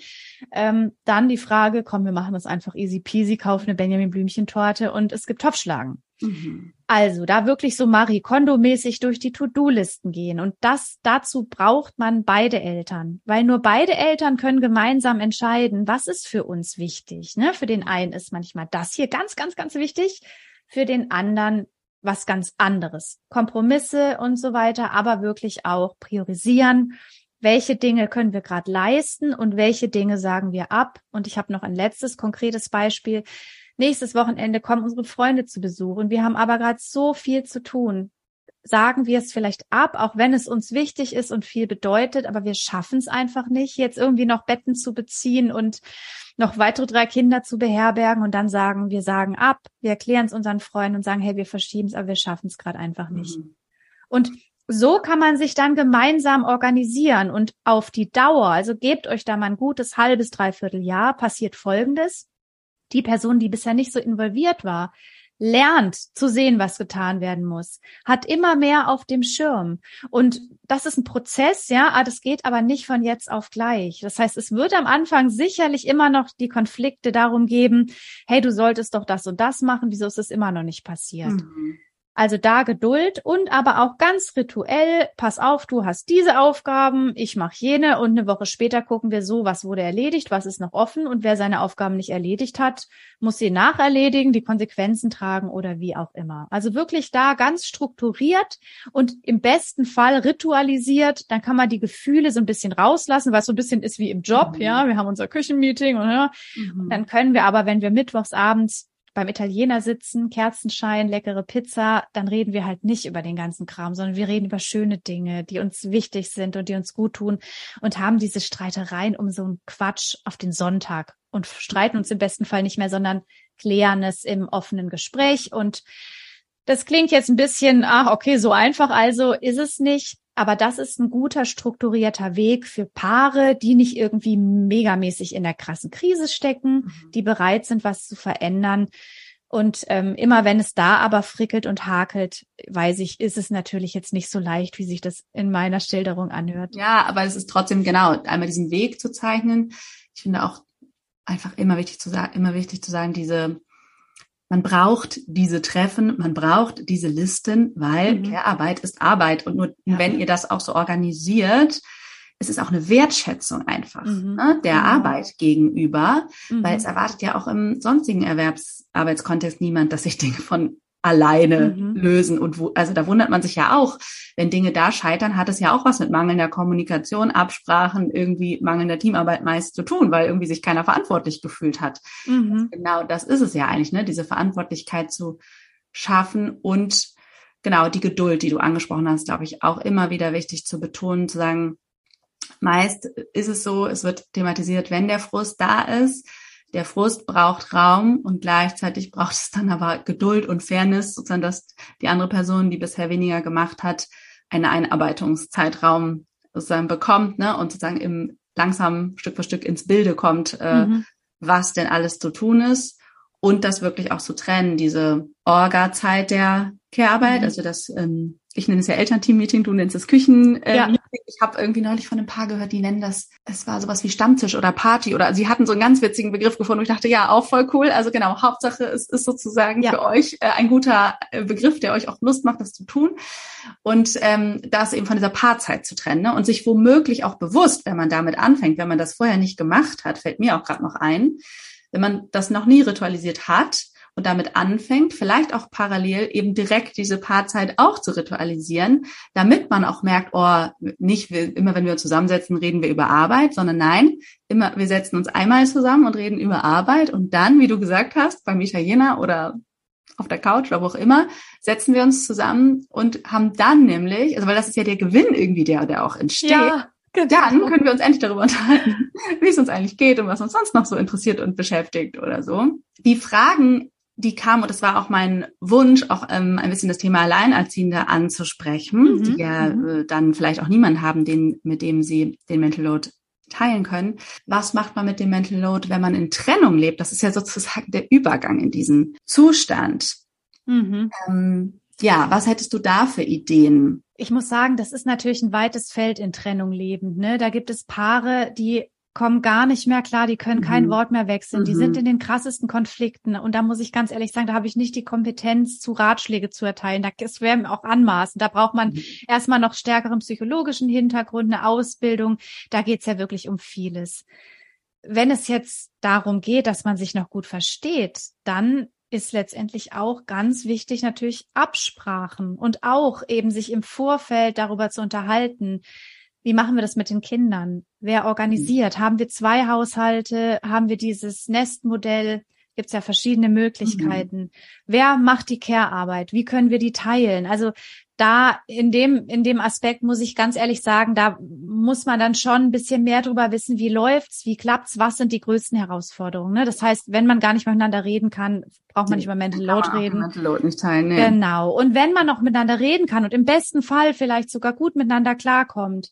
Ähm, dann die Frage, komm, wir machen das einfach easy peasy, kaufen eine Benjamin Blümchen Torte und es gibt Topfschlagen. Mhm. Also da wirklich so Marie Kondo-mäßig durch die To-Do-Listen gehen. Und das dazu braucht man beide Eltern, weil nur beide Eltern können gemeinsam entscheiden, was ist für uns wichtig. Ne? Für den einen ist manchmal das hier ganz, ganz, ganz wichtig, für den anderen was ganz anderes. Kompromisse und so weiter, aber wirklich auch priorisieren. Welche Dinge können wir gerade leisten und welche Dinge sagen wir ab? Und ich habe noch ein letztes konkretes Beispiel nächstes Wochenende kommen unsere Freunde zu Besuch und wir haben aber gerade so viel zu tun. Sagen wir es vielleicht ab, auch wenn es uns wichtig ist und viel bedeutet, aber wir schaffen es einfach nicht, jetzt irgendwie noch Betten zu beziehen und noch weitere drei Kinder zu beherbergen und dann sagen, wir sagen ab, wir erklären es unseren Freunden und sagen, hey, wir verschieben es, aber wir schaffen es gerade einfach nicht. Mhm. Und so kann man sich dann gemeinsam organisieren und auf die Dauer, also gebt euch da mal ein gutes halbes, dreiviertel Jahr, passiert Folgendes die Person, die bisher nicht so involviert war, lernt zu sehen, was getan werden muss, hat immer mehr auf dem Schirm. Und das ist ein Prozess, ja, ah, das geht aber nicht von jetzt auf gleich. Das heißt, es wird am Anfang sicherlich immer noch die Konflikte darum geben, hey, du solltest doch das und das machen, wieso ist es immer noch nicht passiert? Mhm. Also da Geduld und aber auch ganz rituell, pass auf, du hast diese Aufgaben, ich mache jene und eine Woche später gucken wir so, was wurde erledigt, was ist noch offen und wer seine Aufgaben nicht erledigt hat, muss sie nacherledigen, die Konsequenzen tragen oder wie auch immer. Also wirklich da ganz strukturiert und im besten Fall ritualisiert, dann kann man die Gefühle so ein bisschen rauslassen, weil es so ein bisschen ist wie im Job, mhm. ja, wir haben unser Küchenmeeting und ja, mhm. dann können wir aber, wenn wir mittwochs abends beim Italiener sitzen, Kerzenschein, leckere Pizza, dann reden wir halt nicht über den ganzen Kram, sondern wir reden über schöne Dinge, die uns wichtig sind und die uns gut tun und haben diese Streitereien um so einen Quatsch auf den Sonntag und streiten uns im besten Fall nicht mehr, sondern klären es im offenen Gespräch und das klingt jetzt ein bisschen, ach, okay, so einfach also ist es nicht. Aber das ist ein guter strukturierter Weg für Paare, die nicht irgendwie megamäßig in der krassen Krise stecken, mhm. die bereit sind, was zu verändern. Und ähm, immer wenn es da aber frickelt und hakelt, weiß ich, ist es natürlich jetzt nicht so leicht, wie sich das in meiner Schilderung anhört. Ja, aber es ist trotzdem genau, einmal diesen Weg zu zeichnen. Ich finde auch einfach immer wichtig zu sagen, immer wichtig zu sagen, diese man braucht diese Treffen, man braucht diese Listen, weil mhm. Care-Arbeit ist Arbeit. Und nur ja. wenn ihr das auch so organisiert, es ist auch eine Wertschätzung einfach mhm. ne, der mhm. Arbeit gegenüber, weil mhm. es erwartet ja auch im sonstigen Erwerbsarbeitskontext niemand, dass sich Dinge von alleine mhm. lösen. Und wo, also da wundert man sich ja auch, wenn Dinge da scheitern, hat es ja auch was mit mangelnder Kommunikation, Absprachen, irgendwie mangelnder Teamarbeit meist zu tun, weil irgendwie sich keiner verantwortlich gefühlt hat. Mhm. Genau das ist es ja eigentlich, ne? Diese Verantwortlichkeit zu schaffen und genau die Geduld, die du angesprochen hast, glaube ich, auch immer wieder wichtig zu betonen, zu sagen, meist ist es so, es wird thematisiert, wenn der Frust da ist, der Frust braucht Raum und gleichzeitig braucht es dann aber Geduld und Fairness, sozusagen, dass die andere Person, die bisher weniger gemacht hat, einen Einarbeitungszeitraum sozusagen bekommt, ne, und sozusagen im langsam Stück für Stück ins Bilde kommt, äh, mhm. was denn alles zu tun ist und das wirklich auch zu trennen, diese Orga-Zeit der Care-Arbeit, mhm. also das, ähm, ich nenne es ja Elternteam-Meeting, du nennst es Küchen. Äh, ja. Ich habe irgendwie neulich von einem Paar gehört, die nennen das, es war sowas wie Stammtisch oder Party oder sie hatten so einen ganz witzigen Begriff gefunden, wo ich dachte, ja, auch voll cool. Also genau, Hauptsache es ist sozusagen ja. für euch äh, ein guter äh, Begriff, der euch auch Lust macht, das zu tun. Und ähm, das eben von dieser Paarzeit zu trennen ne? und sich womöglich auch bewusst, wenn man damit anfängt, wenn man das vorher nicht gemacht hat, fällt mir auch gerade noch ein, wenn man das noch nie ritualisiert hat, und damit anfängt, vielleicht auch parallel eben direkt diese Paarzeit auch zu ritualisieren, damit man auch merkt, oh, nicht immer wenn wir uns zusammensetzen, reden wir über Arbeit, sondern nein, immer, wir setzen uns einmal zusammen und reden über Arbeit und dann, wie du gesagt hast, beim Italiener oder auf der Couch oder wo auch immer, setzen wir uns zusammen und haben dann nämlich, also weil das ist ja der Gewinn irgendwie, der, der auch entsteht. Ja. Genau. Dann können wir uns endlich darüber unterhalten, wie es uns eigentlich geht und was uns sonst noch so interessiert und beschäftigt oder so. Die Fragen die kam, und das war auch mein Wunsch, auch ähm, ein bisschen das Thema Alleinerziehende anzusprechen, mhm. die ja mhm. äh, dann vielleicht auch niemanden haben, den, mit dem sie den Mental Load teilen können. Was macht man mit dem Mental Load, wenn man in Trennung lebt? Das ist ja sozusagen der Übergang in diesen Zustand. Mhm. Ähm, ja, was hättest du da für Ideen? Ich muss sagen, das ist natürlich ein weites Feld in Trennung leben. Ne? Da gibt es Paare, die kommen gar nicht mehr klar, die können kein mhm. Wort mehr wechseln, mhm. die sind mhm. in den krassesten Konflikten. Und da muss ich ganz ehrlich sagen, da habe ich nicht die Kompetenz, zu Ratschläge zu erteilen. Das wäre mir auch anmaßen. Da braucht man mhm. erstmal noch stärkeren psychologischen Hintergrund, eine Ausbildung. Da geht's ja wirklich um vieles. Wenn es jetzt darum geht, dass man sich noch gut versteht, dann ist letztendlich auch ganz wichtig natürlich Absprachen und auch eben sich im Vorfeld darüber zu unterhalten, wie machen wir das mit den Kindern? Wer organisiert? Haben wir zwei Haushalte? Haben wir dieses Nestmodell? Gibt es ja verschiedene Möglichkeiten. Mhm. Wer macht die Care-Arbeit? Wie können wir die teilen? Also da in dem, in dem Aspekt muss ich ganz ehrlich sagen, da muss man dann schon ein bisschen mehr drüber wissen, wie läuft's, wie klappt's, was sind die größten Herausforderungen. Ne? Das heißt, wenn man gar nicht miteinander reden kann, braucht man nicht über Mental Load reden. Mental Load nicht teilen, nee. Genau. Und wenn man noch miteinander reden kann und im besten Fall vielleicht sogar gut miteinander klarkommt,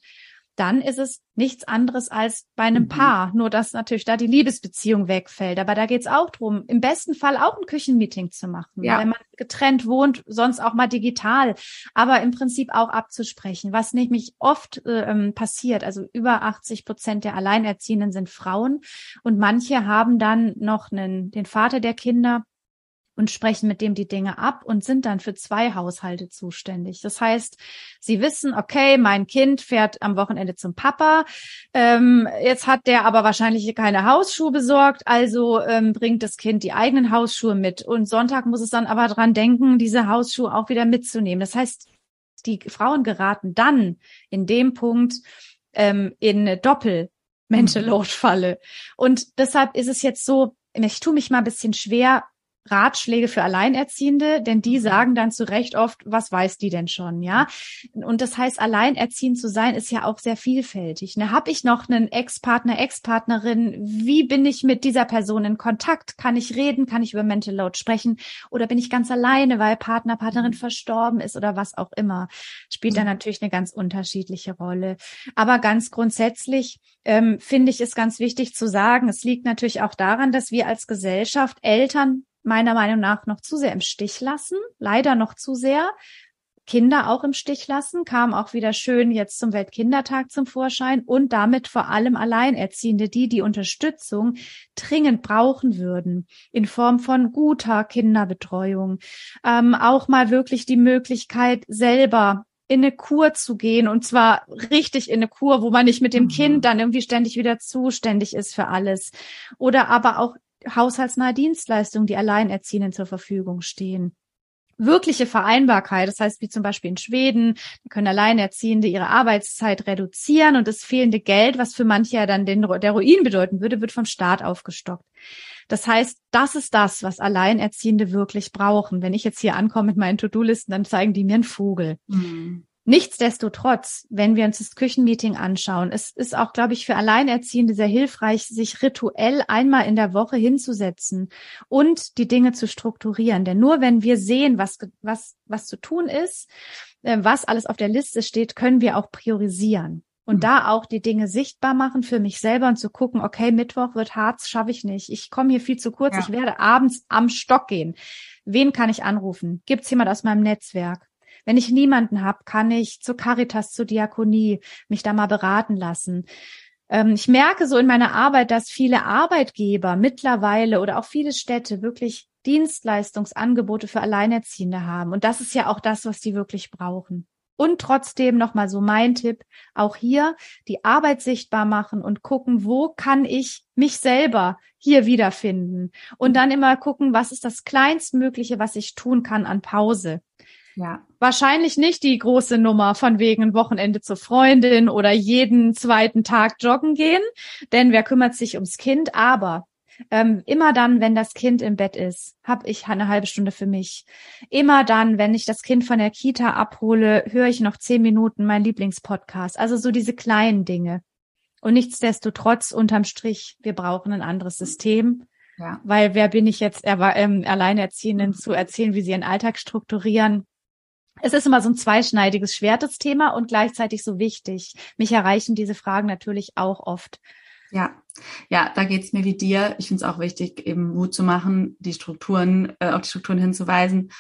dann ist es nichts anderes als bei einem mhm. Paar. Nur dass natürlich da die Liebesbeziehung wegfällt. Aber da geht's auch drum, im besten Fall auch ein Küchenmeeting zu machen. Ja. Wenn man getrennt wohnt, sonst auch mal digital. Aber im Prinzip auch abzusprechen, was nämlich oft äh, ähm, passiert. Also über 80 Prozent der Alleinerziehenden sind Frauen. Und manche haben dann noch einen, den Vater der Kinder und sprechen mit dem die Dinge ab und sind dann für zwei Haushalte zuständig. Das heißt, sie wissen, okay, mein Kind fährt am Wochenende zum Papa, ähm, jetzt hat der aber wahrscheinlich keine Hausschuhe besorgt, also ähm, bringt das Kind die eigenen Hausschuhe mit und Sonntag muss es dann aber dran denken, diese Hausschuhe auch wieder mitzunehmen. Das heißt, die Frauen geraten dann in dem Punkt ähm, in Doppel Mental Load Falle. Und deshalb ist es jetzt so, ich tue mich mal ein bisschen schwer, Ratschläge für Alleinerziehende, denn die mhm. sagen dann zu Recht oft, was weiß die denn schon, ja? Und das heißt, alleinerziehend zu sein ist ja auch sehr vielfältig. Ne? Habe ich noch einen Ex-Partner, Ex-Partnerin? Wie bin ich mit dieser Person in Kontakt? Kann ich reden? Kann ich über Mental Load sprechen? Oder bin ich ganz alleine, weil Partner, Partnerin mhm. verstorben ist oder was auch immer? Spielt da mhm. natürlich eine ganz unterschiedliche Rolle. Aber ganz grundsätzlich ähm, finde ich es ganz wichtig zu sagen, es liegt natürlich auch daran, dass wir als Gesellschaft Eltern meiner Meinung nach noch zu sehr im Stich lassen, leider noch zu sehr. Kinder auch im Stich lassen, kam auch wieder schön jetzt zum Weltkindertag zum Vorschein und damit vor allem Alleinerziehende, die die Unterstützung dringend brauchen würden in Form von guter Kinderbetreuung, ähm, auch mal wirklich die Möglichkeit selber in eine Kur zu gehen und zwar richtig in eine Kur, wo man nicht mit dem mhm. Kind dann irgendwie ständig wieder zuständig ist für alles oder aber auch haushaltsnahe Dienstleistungen, die Alleinerziehenden zur Verfügung stehen wirkliche Vereinbarkeit. Das heißt, wie zum Beispiel in Schweden, können Alleinerziehende ihre Arbeitszeit reduzieren und das fehlende Geld, was für manche ja dann den, der Ruin bedeuten würde, wird vom Staat aufgestockt. Das heißt, das ist das, was Alleinerziehende wirklich brauchen. Wenn ich jetzt hier ankomme mit meinen To-Do-Listen, dann zeigen die mir einen Vogel. Mhm. Nichtsdestotrotz, wenn wir uns das Küchenmeeting anschauen, es ist auch, glaube ich, für Alleinerziehende sehr hilfreich, sich rituell einmal in der Woche hinzusetzen und die Dinge zu strukturieren. Denn nur wenn wir sehen, was, was, was zu tun ist, äh, was alles auf der Liste steht, können wir auch priorisieren. Und mhm. da auch die Dinge sichtbar machen für mich selber und zu gucken, okay, Mittwoch wird hart, schaffe ich nicht. Ich komme hier viel zu kurz. Ja. Ich werde abends am Stock gehen. Wen kann ich anrufen? Gibt es jemand aus meinem Netzwerk? Wenn ich niemanden habe, kann ich zur Caritas, zur Diakonie mich da mal beraten lassen. Ähm, ich merke so in meiner Arbeit, dass viele Arbeitgeber mittlerweile oder auch viele Städte wirklich Dienstleistungsangebote für Alleinerziehende haben. Und das ist ja auch das, was die wirklich brauchen. Und trotzdem nochmal so mein Tipp, auch hier die Arbeit sichtbar machen und gucken, wo kann ich mich selber hier wiederfinden? Und dann immer gucken, was ist das Kleinstmögliche, was ich tun kann an Pause. Ja. Wahrscheinlich nicht die große Nummer von wegen ein Wochenende zur Freundin oder jeden zweiten Tag joggen gehen, denn wer kümmert sich ums Kind? Aber ähm, immer dann, wenn das Kind im Bett ist, habe ich eine halbe Stunde für mich. Immer dann, wenn ich das Kind von der Kita abhole, höre ich noch zehn Minuten mein Lieblingspodcast. Also so diese kleinen Dinge. Und nichtsdestotrotz, unterm Strich, wir brauchen ein anderes System. Ja. Weil wer bin ich jetzt, er ähm, Alleinerziehenden zu erzählen, wie sie ihren Alltag strukturieren? Es ist immer so ein zweischneidiges Schwert, das Thema, und gleichzeitig so wichtig. Mich erreichen diese Fragen natürlich auch oft. Ja, ja, da geht's mir wie dir. Ich finde es auch wichtig, eben Mut zu machen, die Strukturen, äh, auf die Strukturen hinzuweisen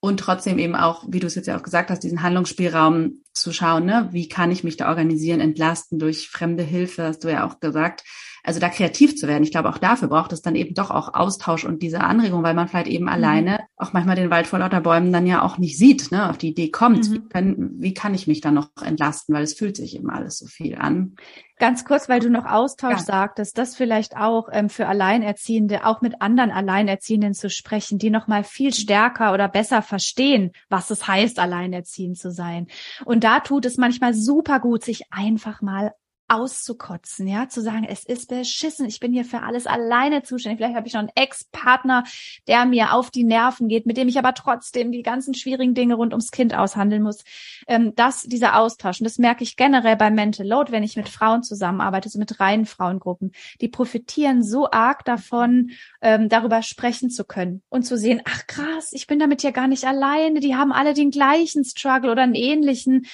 und trotzdem eben auch, wie du es jetzt ja auch gesagt hast, diesen Handlungsspielraum zu schauen, ne? wie kann ich mich da organisieren, entlasten durch fremde Hilfe, hast du ja auch gesagt. Also da kreativ zu werden. Ich glaube, auch dafür braucht es dann eben doch auch Austausch und diese Anregung, weil man vielleicht eben mhm. alleine auch manchmal den Wald vor lauter Bäumen dann ja auch nicht sieht, ne? auf die Idee kommt, mhm. wie, kann, wie kann ich mich dann noch entlasten, weil es fühlt sich eben alles so viel an. Ganz kurz, weil du noch Austausch ja. sagtest, das vielleicht auch ähm, für Alleinerziehende, auch mit anderen Alleinerziehenden zu sprechen, die noch mal viel stärker oder besser verstehen, was es heißt, alleinerziehend zu sein. Und da tut es manchmal super gut, sich einfach mal auszukotzen, ja, zu sagen, es ist beschissen, ich bin hier für alles alleine zuständig. Vielleicht habe ich noch einen Ex-Partner, der mir auf die Nerven geht, mit dem ich aber trotzdem die ganzen schwierigen Dinge rund ums Kind aushandeln muss. Ähm, das, dieser Austausch, und das merke ich generell beim Mental Load, wenn ich mit Frauen zusammenarbeite, so mit reinen Frauengruppen, die profitieren so arg davon, ähm, darüber sprechen zu können und zu sehen, ach krass, ich bin damit ja gar nicht alleine, die haben alle den gleichen Struggle oder einen ähnlichen.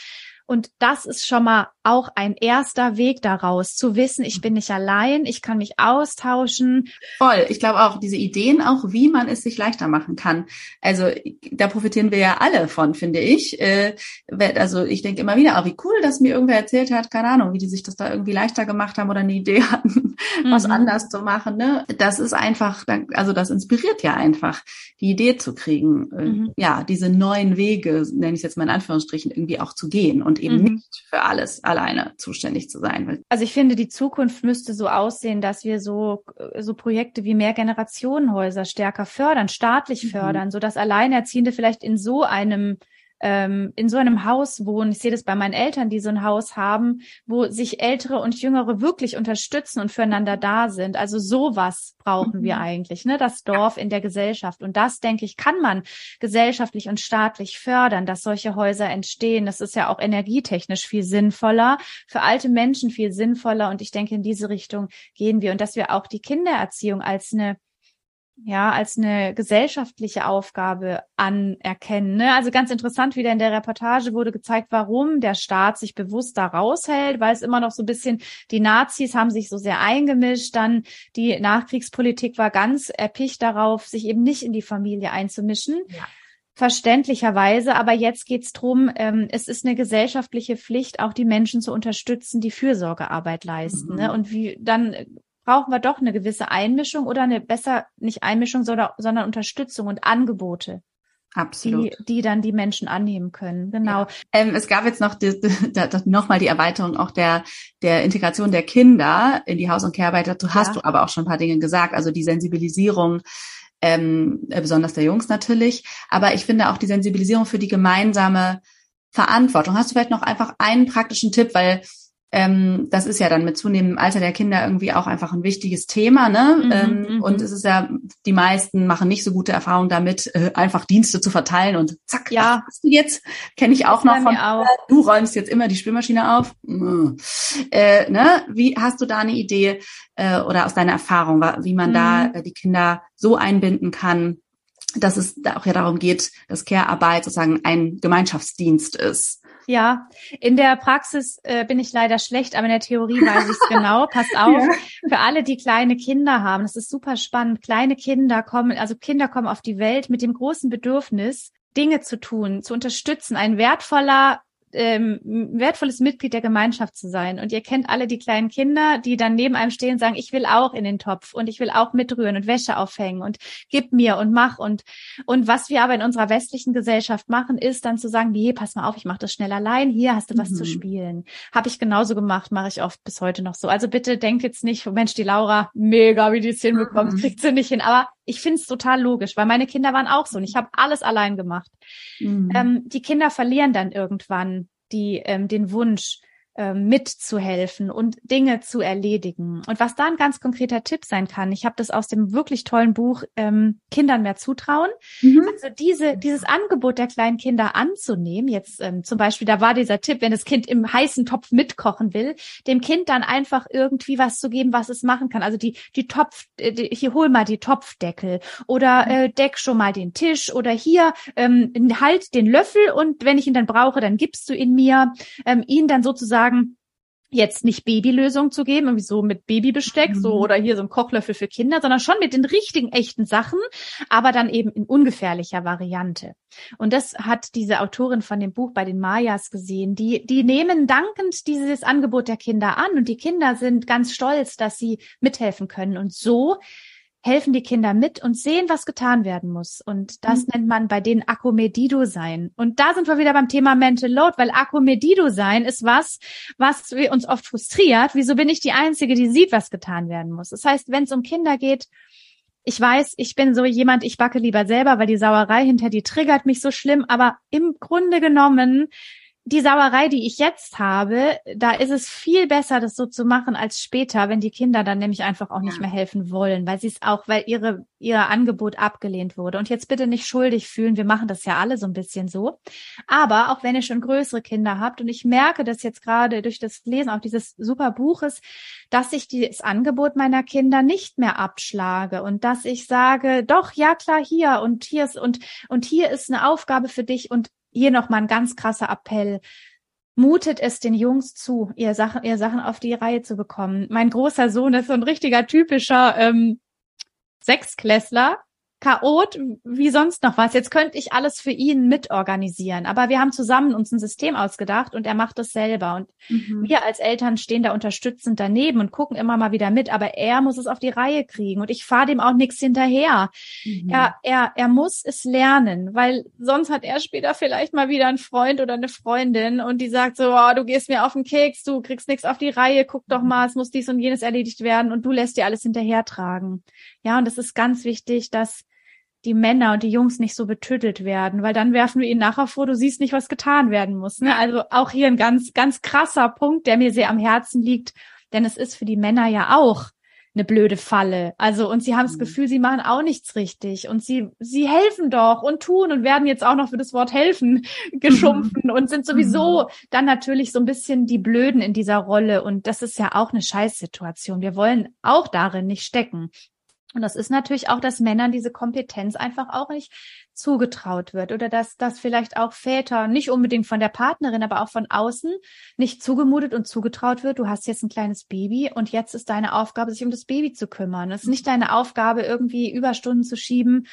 Und das ist schon mal auch ein erster Weg daraus, zu wissen, ich bin nicht allein, ich kann mich austauschen. Voll. Ich glaube auch, diese Ideen auch, wie man es sich leichter machen kann. Also da profitieren wir ja alle von, finde ich. Äh, also ich denke immer wieder, oh, wie cool, dass mir irgendwer erzählt hat, keine Ahnung, wie die sich das da irgendwie leichter gemacht haben oder eine Idee hatten, mhm. was anders zu machen. Ne? Das ist einfach, also das inspiriert ja einfach, die Idee zu kriegen, äh, mhm. ja, diese neuen Wege, nenne ich es jetzt mal in Anführungsstrichen, irgendwie auch zu gehen und eben mhm. nicht für alles alleine zuständig zu sein. Also ich finde, die Zukunft müsste so aussehen, dass wir so, so Projekte wie Mehrgenerationenhäuser stärker fördern, staatlich mhm. fördern, so dass Alleinerziehende vielleicht in so einem ähm, in so einem Haus wohnen. Ich sehe das bei meinen Eltern, die so ein Haus haben, wo sich Ältere und Jüngere wirklich unterstützen und füreinander da sind. Also sowas brauchen mhm. wir eigentlich, ne? Das Dorf in der Gesellschaft. Und das, denke ich, kann man gesellschaftlich und staatlich fördern, dass solche Häuser entstehen. Das ist ja auch energietechnisch viel sinnvoller, für alte Menschen viel sinnvoller. Und ich denke, in diese Richtung gehen wir. Und dass wir auch die Kindererziehung als eine ja, als eine gesellschaftliche Aufgabe anerkennen. Ne? Also ganz interessant, wieder in der Reportage wurde gezeigt, warum der Staat sich bewusst da raushält, weil es immer noch so ein bisschen, die Nazis haben sich so sehr eingemischt, dann die Nachkriegspolitik war ganz erpicht darauf, sich eben nicht in die Familie einzumischen. Ja. Verständlicherweise, aber jetzt geht's drum. ähm, es ist eine gesellschaftliche Pflicht, auch die Menschen zu unterstützen, die Fürsorgearbeit leisten. Ne? Mhm. Ne? Und wie dann brauchen wir doch eine gewisse Einmischung oder eine besser, nicht Einmischung, sondern, sondern Unterstützung und Angebote. Absolut. Die, die dann die Menschen annehmen können. Genau. Ja. Ähm, es gab jetzt noch, die, die, noch mal die Erweiterung auch der, der Integration der Kinder in die Haus- und Kehrarbeit. Dazu hast ja. du aber auch schon ein paar Dinge gesagt. Also die Sensibilisierung, ähm, besonders der Jungs natürlich. Aber ich finde auch die Sensibilisierung für die gemeinsame Verantwortung. Hast du vielleicht noch einfach einen praktischen Tipp, weil ähm, das ist ja dann mit zunehmendem Alter der Kinder irgendwie auch einfach ein wichtiges Thema, ne? Mhm, ähm, mhm. und es ist ja, die meisten machen nicht so gute Erfahrungen damit, äh, einfach Dienste zu verteilen und zack, ja. hast du jetzt? Kenne ich auch noch von, auch. du räumst jetzt immer die Spülmaschine auf. Äh, ne? Wie hast du da eine Idee äh, oder aus deiner Erfahrung, wie man mhm. da äh, die Kinder so einbinden kann, dass es auch ja darum geht, dass Care-Arbeit sozusagen ein Gemeinschaftsdienst ist? Ja, in der Praxis äh, bin ich leider schlecht, aber in der Theorie weiß ich es genau. Passt auf, ja. für alle, die kleine Kinder haben, das ist super spannend. Kleine Kinder kommen, also Kinder kommen auf die Welt mit dem großen Bedürfnis, Dinge zu tun, zu unterstützen. Ein wertvoller ähm, wertvolles Mitglied der Gemeinschaft zu sein. Und ihr kennt alle die kleinen Kinder, die dann neben einem stehen und sagen, ich will auch in den Topf und ich will auch mitrühren und Wäsche aufhängen und gib mir und mach und und was wir aber in unserer westlichen Gesellschaft machen, ist dann zu sagen, nee, pass mal auf, ich mache das schnell allein. Hier hast du was mhm. zu spielen. Habe ich genauso gemacht, mache ich oft bis heute noch so. Also bitte denkt jetzt nicht, Mensch, die Laura, mega, wie die es hinbekommt, mhm. kriegt sie nicht hin. Aber ich finde es total logisch, weil meine Kinder waren auch so und ich habe alles allein gemacht. Mhm. Ähm, die Kinder verlieren dann irgendwann die ähm, den Wunsch, ähm, mitzuhelfen und Dinge zu erledigen. Und was da ein ganz konkreter Tipp sein kann, ich habe das aus dem wirklich tollen Buch ähm, Kindern mehr zutrauen. Mhm. Also diese, dieses Angebot der kleinen Kinder anzunehmen, jetzt ähm, zum Beispiel, da war dieser Tipp, wenn das Kind im heißen Topf mitkochen will, dem Kind dann einfach irgendwie was zu geben, was es machen kann. Also die, die Topf, äh, die, hier hol mal die Topfdeckel oder mhm. äh, deck schon mal den Tisch oder hier ähm, halt den Löffel und wenn ich ihn dann brauche, dann gibst du ihn mir, ähm, ihn dann sozusagen sagen, jetzt nicht Babylösung zu geben, irgendwie so mit Babybesteck, mhm. so oder hier so ein Kochlöffel für Kinder, sondern schon mit den richtigen echten Sachen, aber dann eben in ungefährlicher Variante. Und das hat diese Autorin von dem Buch bei den Mayas gesehen. Die, die nehmen dankend dieses Angebot der Kinder an und die Kinder sind ganz stolz, dass sie mithelfen können. Und so helfen die Kinder mit und sehen, was getan werden muss. Und das mhm. nennt man bei denen Akomedido sein. Und da sind wir wieder beim Thema Mental Load, weil Akomedido sein ist was, was uns oft frustriert. Wieso bin ich die Einzige, die sieht, was getan werden muss? Das heißt, wenn es um Kinder geht, ich weiß, ich bin so jemand, ich backe lieber selber, weil die Sauerei hinter die triggert mich so schlimm. Aber im Grunde genommen die Sauerei, die ich jetzt habe, da ist es viel besser, das so zu machen als später, wenn die Kinder dann nämlich einfach auch nicht mehr helfen wollen, weil sie es auch, weil ihre, ihr Angebot abgelehnt wurde. Und jetzt bitte nicht schuldig fühlen. Wir machen das ja alle so ein bisschen so. Aber auch wenn ihr schon größere Kinder habt und ich merke das jetzt gerade durch das Lesen auch dieses super Buches, dass ich das Angebot meiner Kinder nicht mehr abschlage und dass ich sage, doch, ja klar, hier und hier ist und, und hier ist eine Aufgabe für dich und hier nochmal ein ganz krasser Appell. Mutet es den Jungs zu, ihr Sachen, ihr Sachen auf die Reihe zu bekommen. Mein großer Sohn ist so ein richtiger typischer ähm, Sechsklässler, Chaot wie sonst noch was. Jetzt könnte ich alles für ihn mitorganisieren. Aber wir haben zusammen uns ein System ausgedacht und er macht es selber. Und mhm. wir als Eltern stehen da unterstützend daneben und gucken immer mal wieder mit. Aber er muss es auf die Reihe kriegen und ich fahre dem auch nichts hinterher. Mhm. Er, er, er muss es lernen, weil sonst hat er später vielleicht mal wieder einen Freund oder eine Freundin und die sagt so, oh, du gehst mir auf den Keks, du kriegst nichts auf die Reihe, guck doch mhm. mal, es muss dies und jenes erledigt werden und du lässt dir alles hinterher tragen. Ja, und es ist ganz wichtig, dass die Männer und die Jungs nicht so betüttelt werden, weil dann werfen wir ihnen nachher vor, du siehst nicht, was getan werden muss. Ne? Also auch hier ein ganz, ganz krasser Punkt, der mir sehr am Herzen liegt, denn es ist für die Männer ja auch eine blöde Falle. Also, und sie haben das mhm. Gefühl, sie machen auch nichts richtig und sie, sie helfen doch und tun und werden jetzt auch noch für das Wort helfen geschumpfen mhm. und sind sowieso mhm. dann natürlich so ein bisschen die Blöden in dieser Rolle und das ist ja auch eine Scheißsituation. Wir wollen auch darin nicht stecken. Und das ist natürlich auch, dass Männern diese Kompetenz einfach auch nicht zugetraut wird oder dass das vielleicht auch Väter nicht unbedingt von der Partnerin, aber auch von außen nicht zugemutet und zugetraut wird. Du hast jetzt ein kleines Baby und jetzt ist deine Aufgabe, sich um das Baby zu kümmern. Es ist nicht deine Aufgabe, irgendwie Überstunden zu schieben,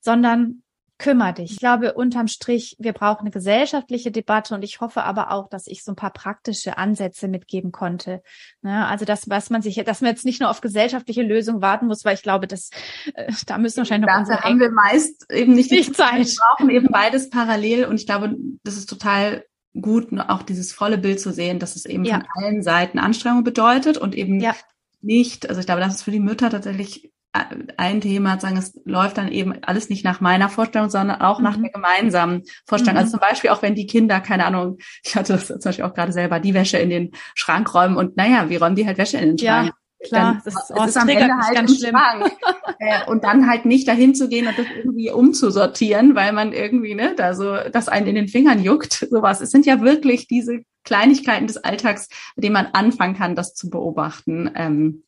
sondern kümmer dich. Ich glaube, unterm Strich, wir brauchen eine gesellschaftliche Debatte und ich hoffe aber auch, dass ich so ein paar praktische Ansätze mitgeben konnte. Ne? Also das, was man sich, dass man jetzt nicht nur auf gesellschaftliche Lösungen warten muss, weil ich glaube, dass äh, da müssen wahrscheinlich noch unsere haben wir meist eben nicht die Zeit. Wir brauchen eben beides parallel und ich glaube, das ist total gut, auch dieses volle Bild zu sehen, dass es eben ja. von allen Seiten Anstrengung bedeutet und eben ja. nicht, also ich glaube, das ist für die Mütter tatsächlich ein Thema, sagen, es läuft dann eben alles nicht nach meiner Vorstellung, sondern auch mhm. nach der gemeinsamen Vorstellung. Mhm. Also zum Beispiel auch wenn die Kinder, keine Ahnung, ich hatte das zum Beispiel auch gerade selber, die Wäsche in den Schrank räumen und naja, wie räumen die halt Wäsche in den Schrank? Ja. Klar, dann, das, ist, oh, ist am Ende halt ganz schlimm. äh, und dann halt nicht dahin zu gehen und das irgendwie umzusortieren, weil man irgendwie, ne, da so, das einen in den Fingern juckt, sowas. Es sind ja wirklich diese Kleinigkeiten des Alltags, mit denen man anfangen kann, das zu beobachten. Ähm,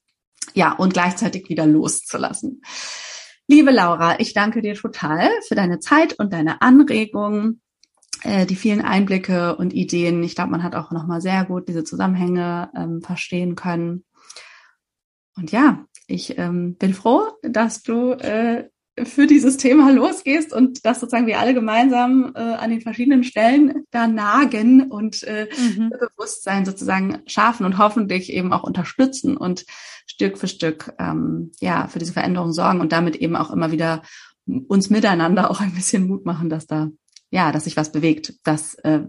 ja, und gleichzeitig wieder loszulassen. Liebe Laura, ich danke dir total für deine Zeit und deine Anregungen. äh, die vielen Einblicke und Ideen. Ich glaube, man hat auch nochmal sehr gut diese Zusammenhänge ähm, verstehen können. Und ja, ich ähm, bin froh, dass du äh, für dieses Thema losgehst und dass sozusagen wir alle gemeinsam äh, an den verschiedenen Stellen da nagen und äh, mhm. Bewusstsein sozusagen schaffen und hoffentlich eben auch unterstützen und Stück für Stück ähm, ja für diese Veränderung sorgen und damit eben auch immer wieder uns miteinander auch ein bisschen Mut machen, dass da ja, dass sich was bewegt. Das äh,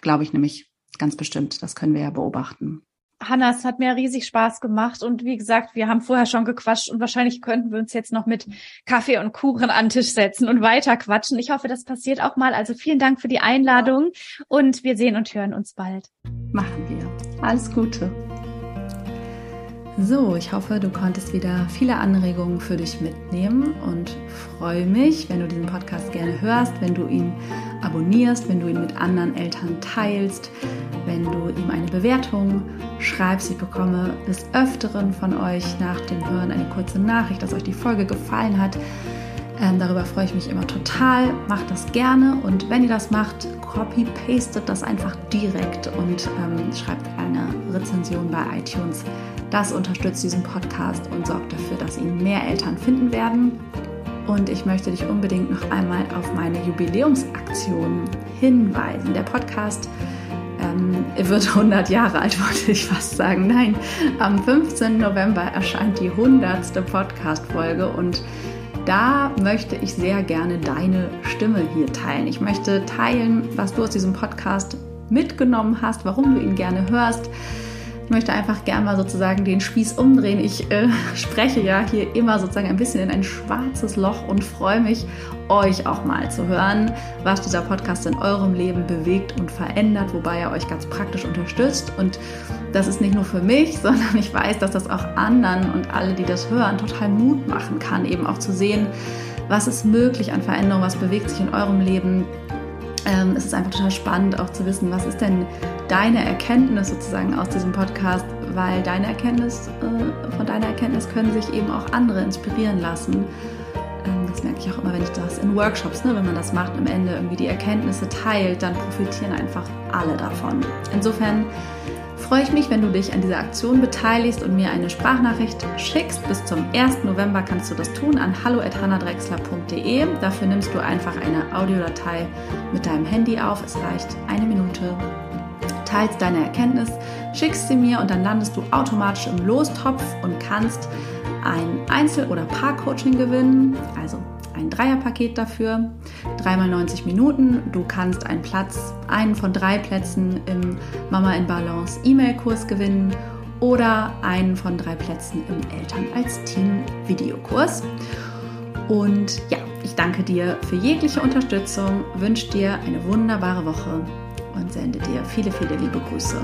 glaube ich nämlich ganz bestimmt. Das können wir ja beobachten. Hanna, es hat mir riesig Spaß gemacht und wie gesagt, wir haben vorher schon gequatscht und wahrscheinlich könnten wir uns jetzt noch mit Kaffee und Kuchen an den Tisch setzen und weiter quatschen. Ich hoffe, das passiert auch mal. Also vielen Dank für die Einladung und wir sehen und hören uns bald. Machen wir. Alles Gute. So, ich hoffe, du konntest wieder viele Anregungen für dich mitnehmen und freue mich, wenn du diesen Podcast gerne hörst, wenn du ihn abonnierst, wenn du ihn mit anderen Eltern teilst, wenn du ihm eine Bewertung schreibst. Ich bekomme des Öfteren von euch nach dem Hören eine kurze Nachricht, dass euch die Folge gefallen hat. Ähm, darüber freue ich mich immer total. Macht das gerne und wenn ihr das macht, copy-pastet das einfach direkt und ähm, schreibt eine Rezension bei iTunes. Das unterstützt diesen Podcast und sorgt dafür, dass ihn mehr Eltern finden werden. Und ich möchte dich unbedingt noch einmal auf meine Jubiläumsaktion hinweisen. Der Podcast ähm, wird 100 Jahre alt, wollte ich fast sagen. Nein, am 15. November erscheint die 100. Podcast-Folge und da möchte ich sehr gerne deine Stimme hier teilen. Ich möchte teilen, was du aus diesem Podcast mitgenommen hast, warum du ihn gerne hörst möchte einfach gerne mal sozusagen den Spieß umdrehen. Ich äh, spreche ja hier immer sozusagen ein bisschen in ein schwarzes Loch und freue mich, euch auch mal zu hören, was dieser Podcast in eurem Leben bewegt und verändert, wobei er euch ganz praktisch unterstützt. Und das ist nicht nur für mich, sondern ich weiß, dass das auch anderen und alle, die das hören, total Mut machen kann, eben auch zu sehen, was ist möglich an Veränderung, was bewegt sich in eurem Leben. Ähm, es ist einfach total spannend auch zu wissen, was ist denn deine Erkenntnis sozusagen aus diesem Podcast, weil deine Erkenntnis, äh, von deiner Erkenntnis können sich eben auch andere inspirieren lassen. Ähm, das merke ich auch immer, wenn ich das in Workshops, ne, wenn man das macht, am Ende irgendwie die Erkenntnisse teilt, dann profitieren einfach alle davon. Insofern freue ich mich, wenn du dich an dieser Aktion beteiligst und mir eine Sprachnachricht schickst. Bis zum 1. November kannst du das tun an hallo.hannadrexler.de. Dafür nimmst du einfach eine Audiodatei mit deinem Handy auf. Es reicht eine Minute teilst deine Erkenntnis, schickst sie mir und dann landest du automatisch im Lostopf und kannst ein Einzel- oder Paar-Coaching gewinnen, also ein Dreierpaket dafür, dreimal 90 Minuten. Du kannst einen Platz, einen von drei Plätzen im Mama in Balance E-Mail-Kurs gewinnen oder einen von drei Plätzen im Eltern als Team Videokurs. Und ja, ich danke dir für jegliche Unterstützung, wünsche dir eine wunderbare Woche und sende dir viele, viele liebe Grüße.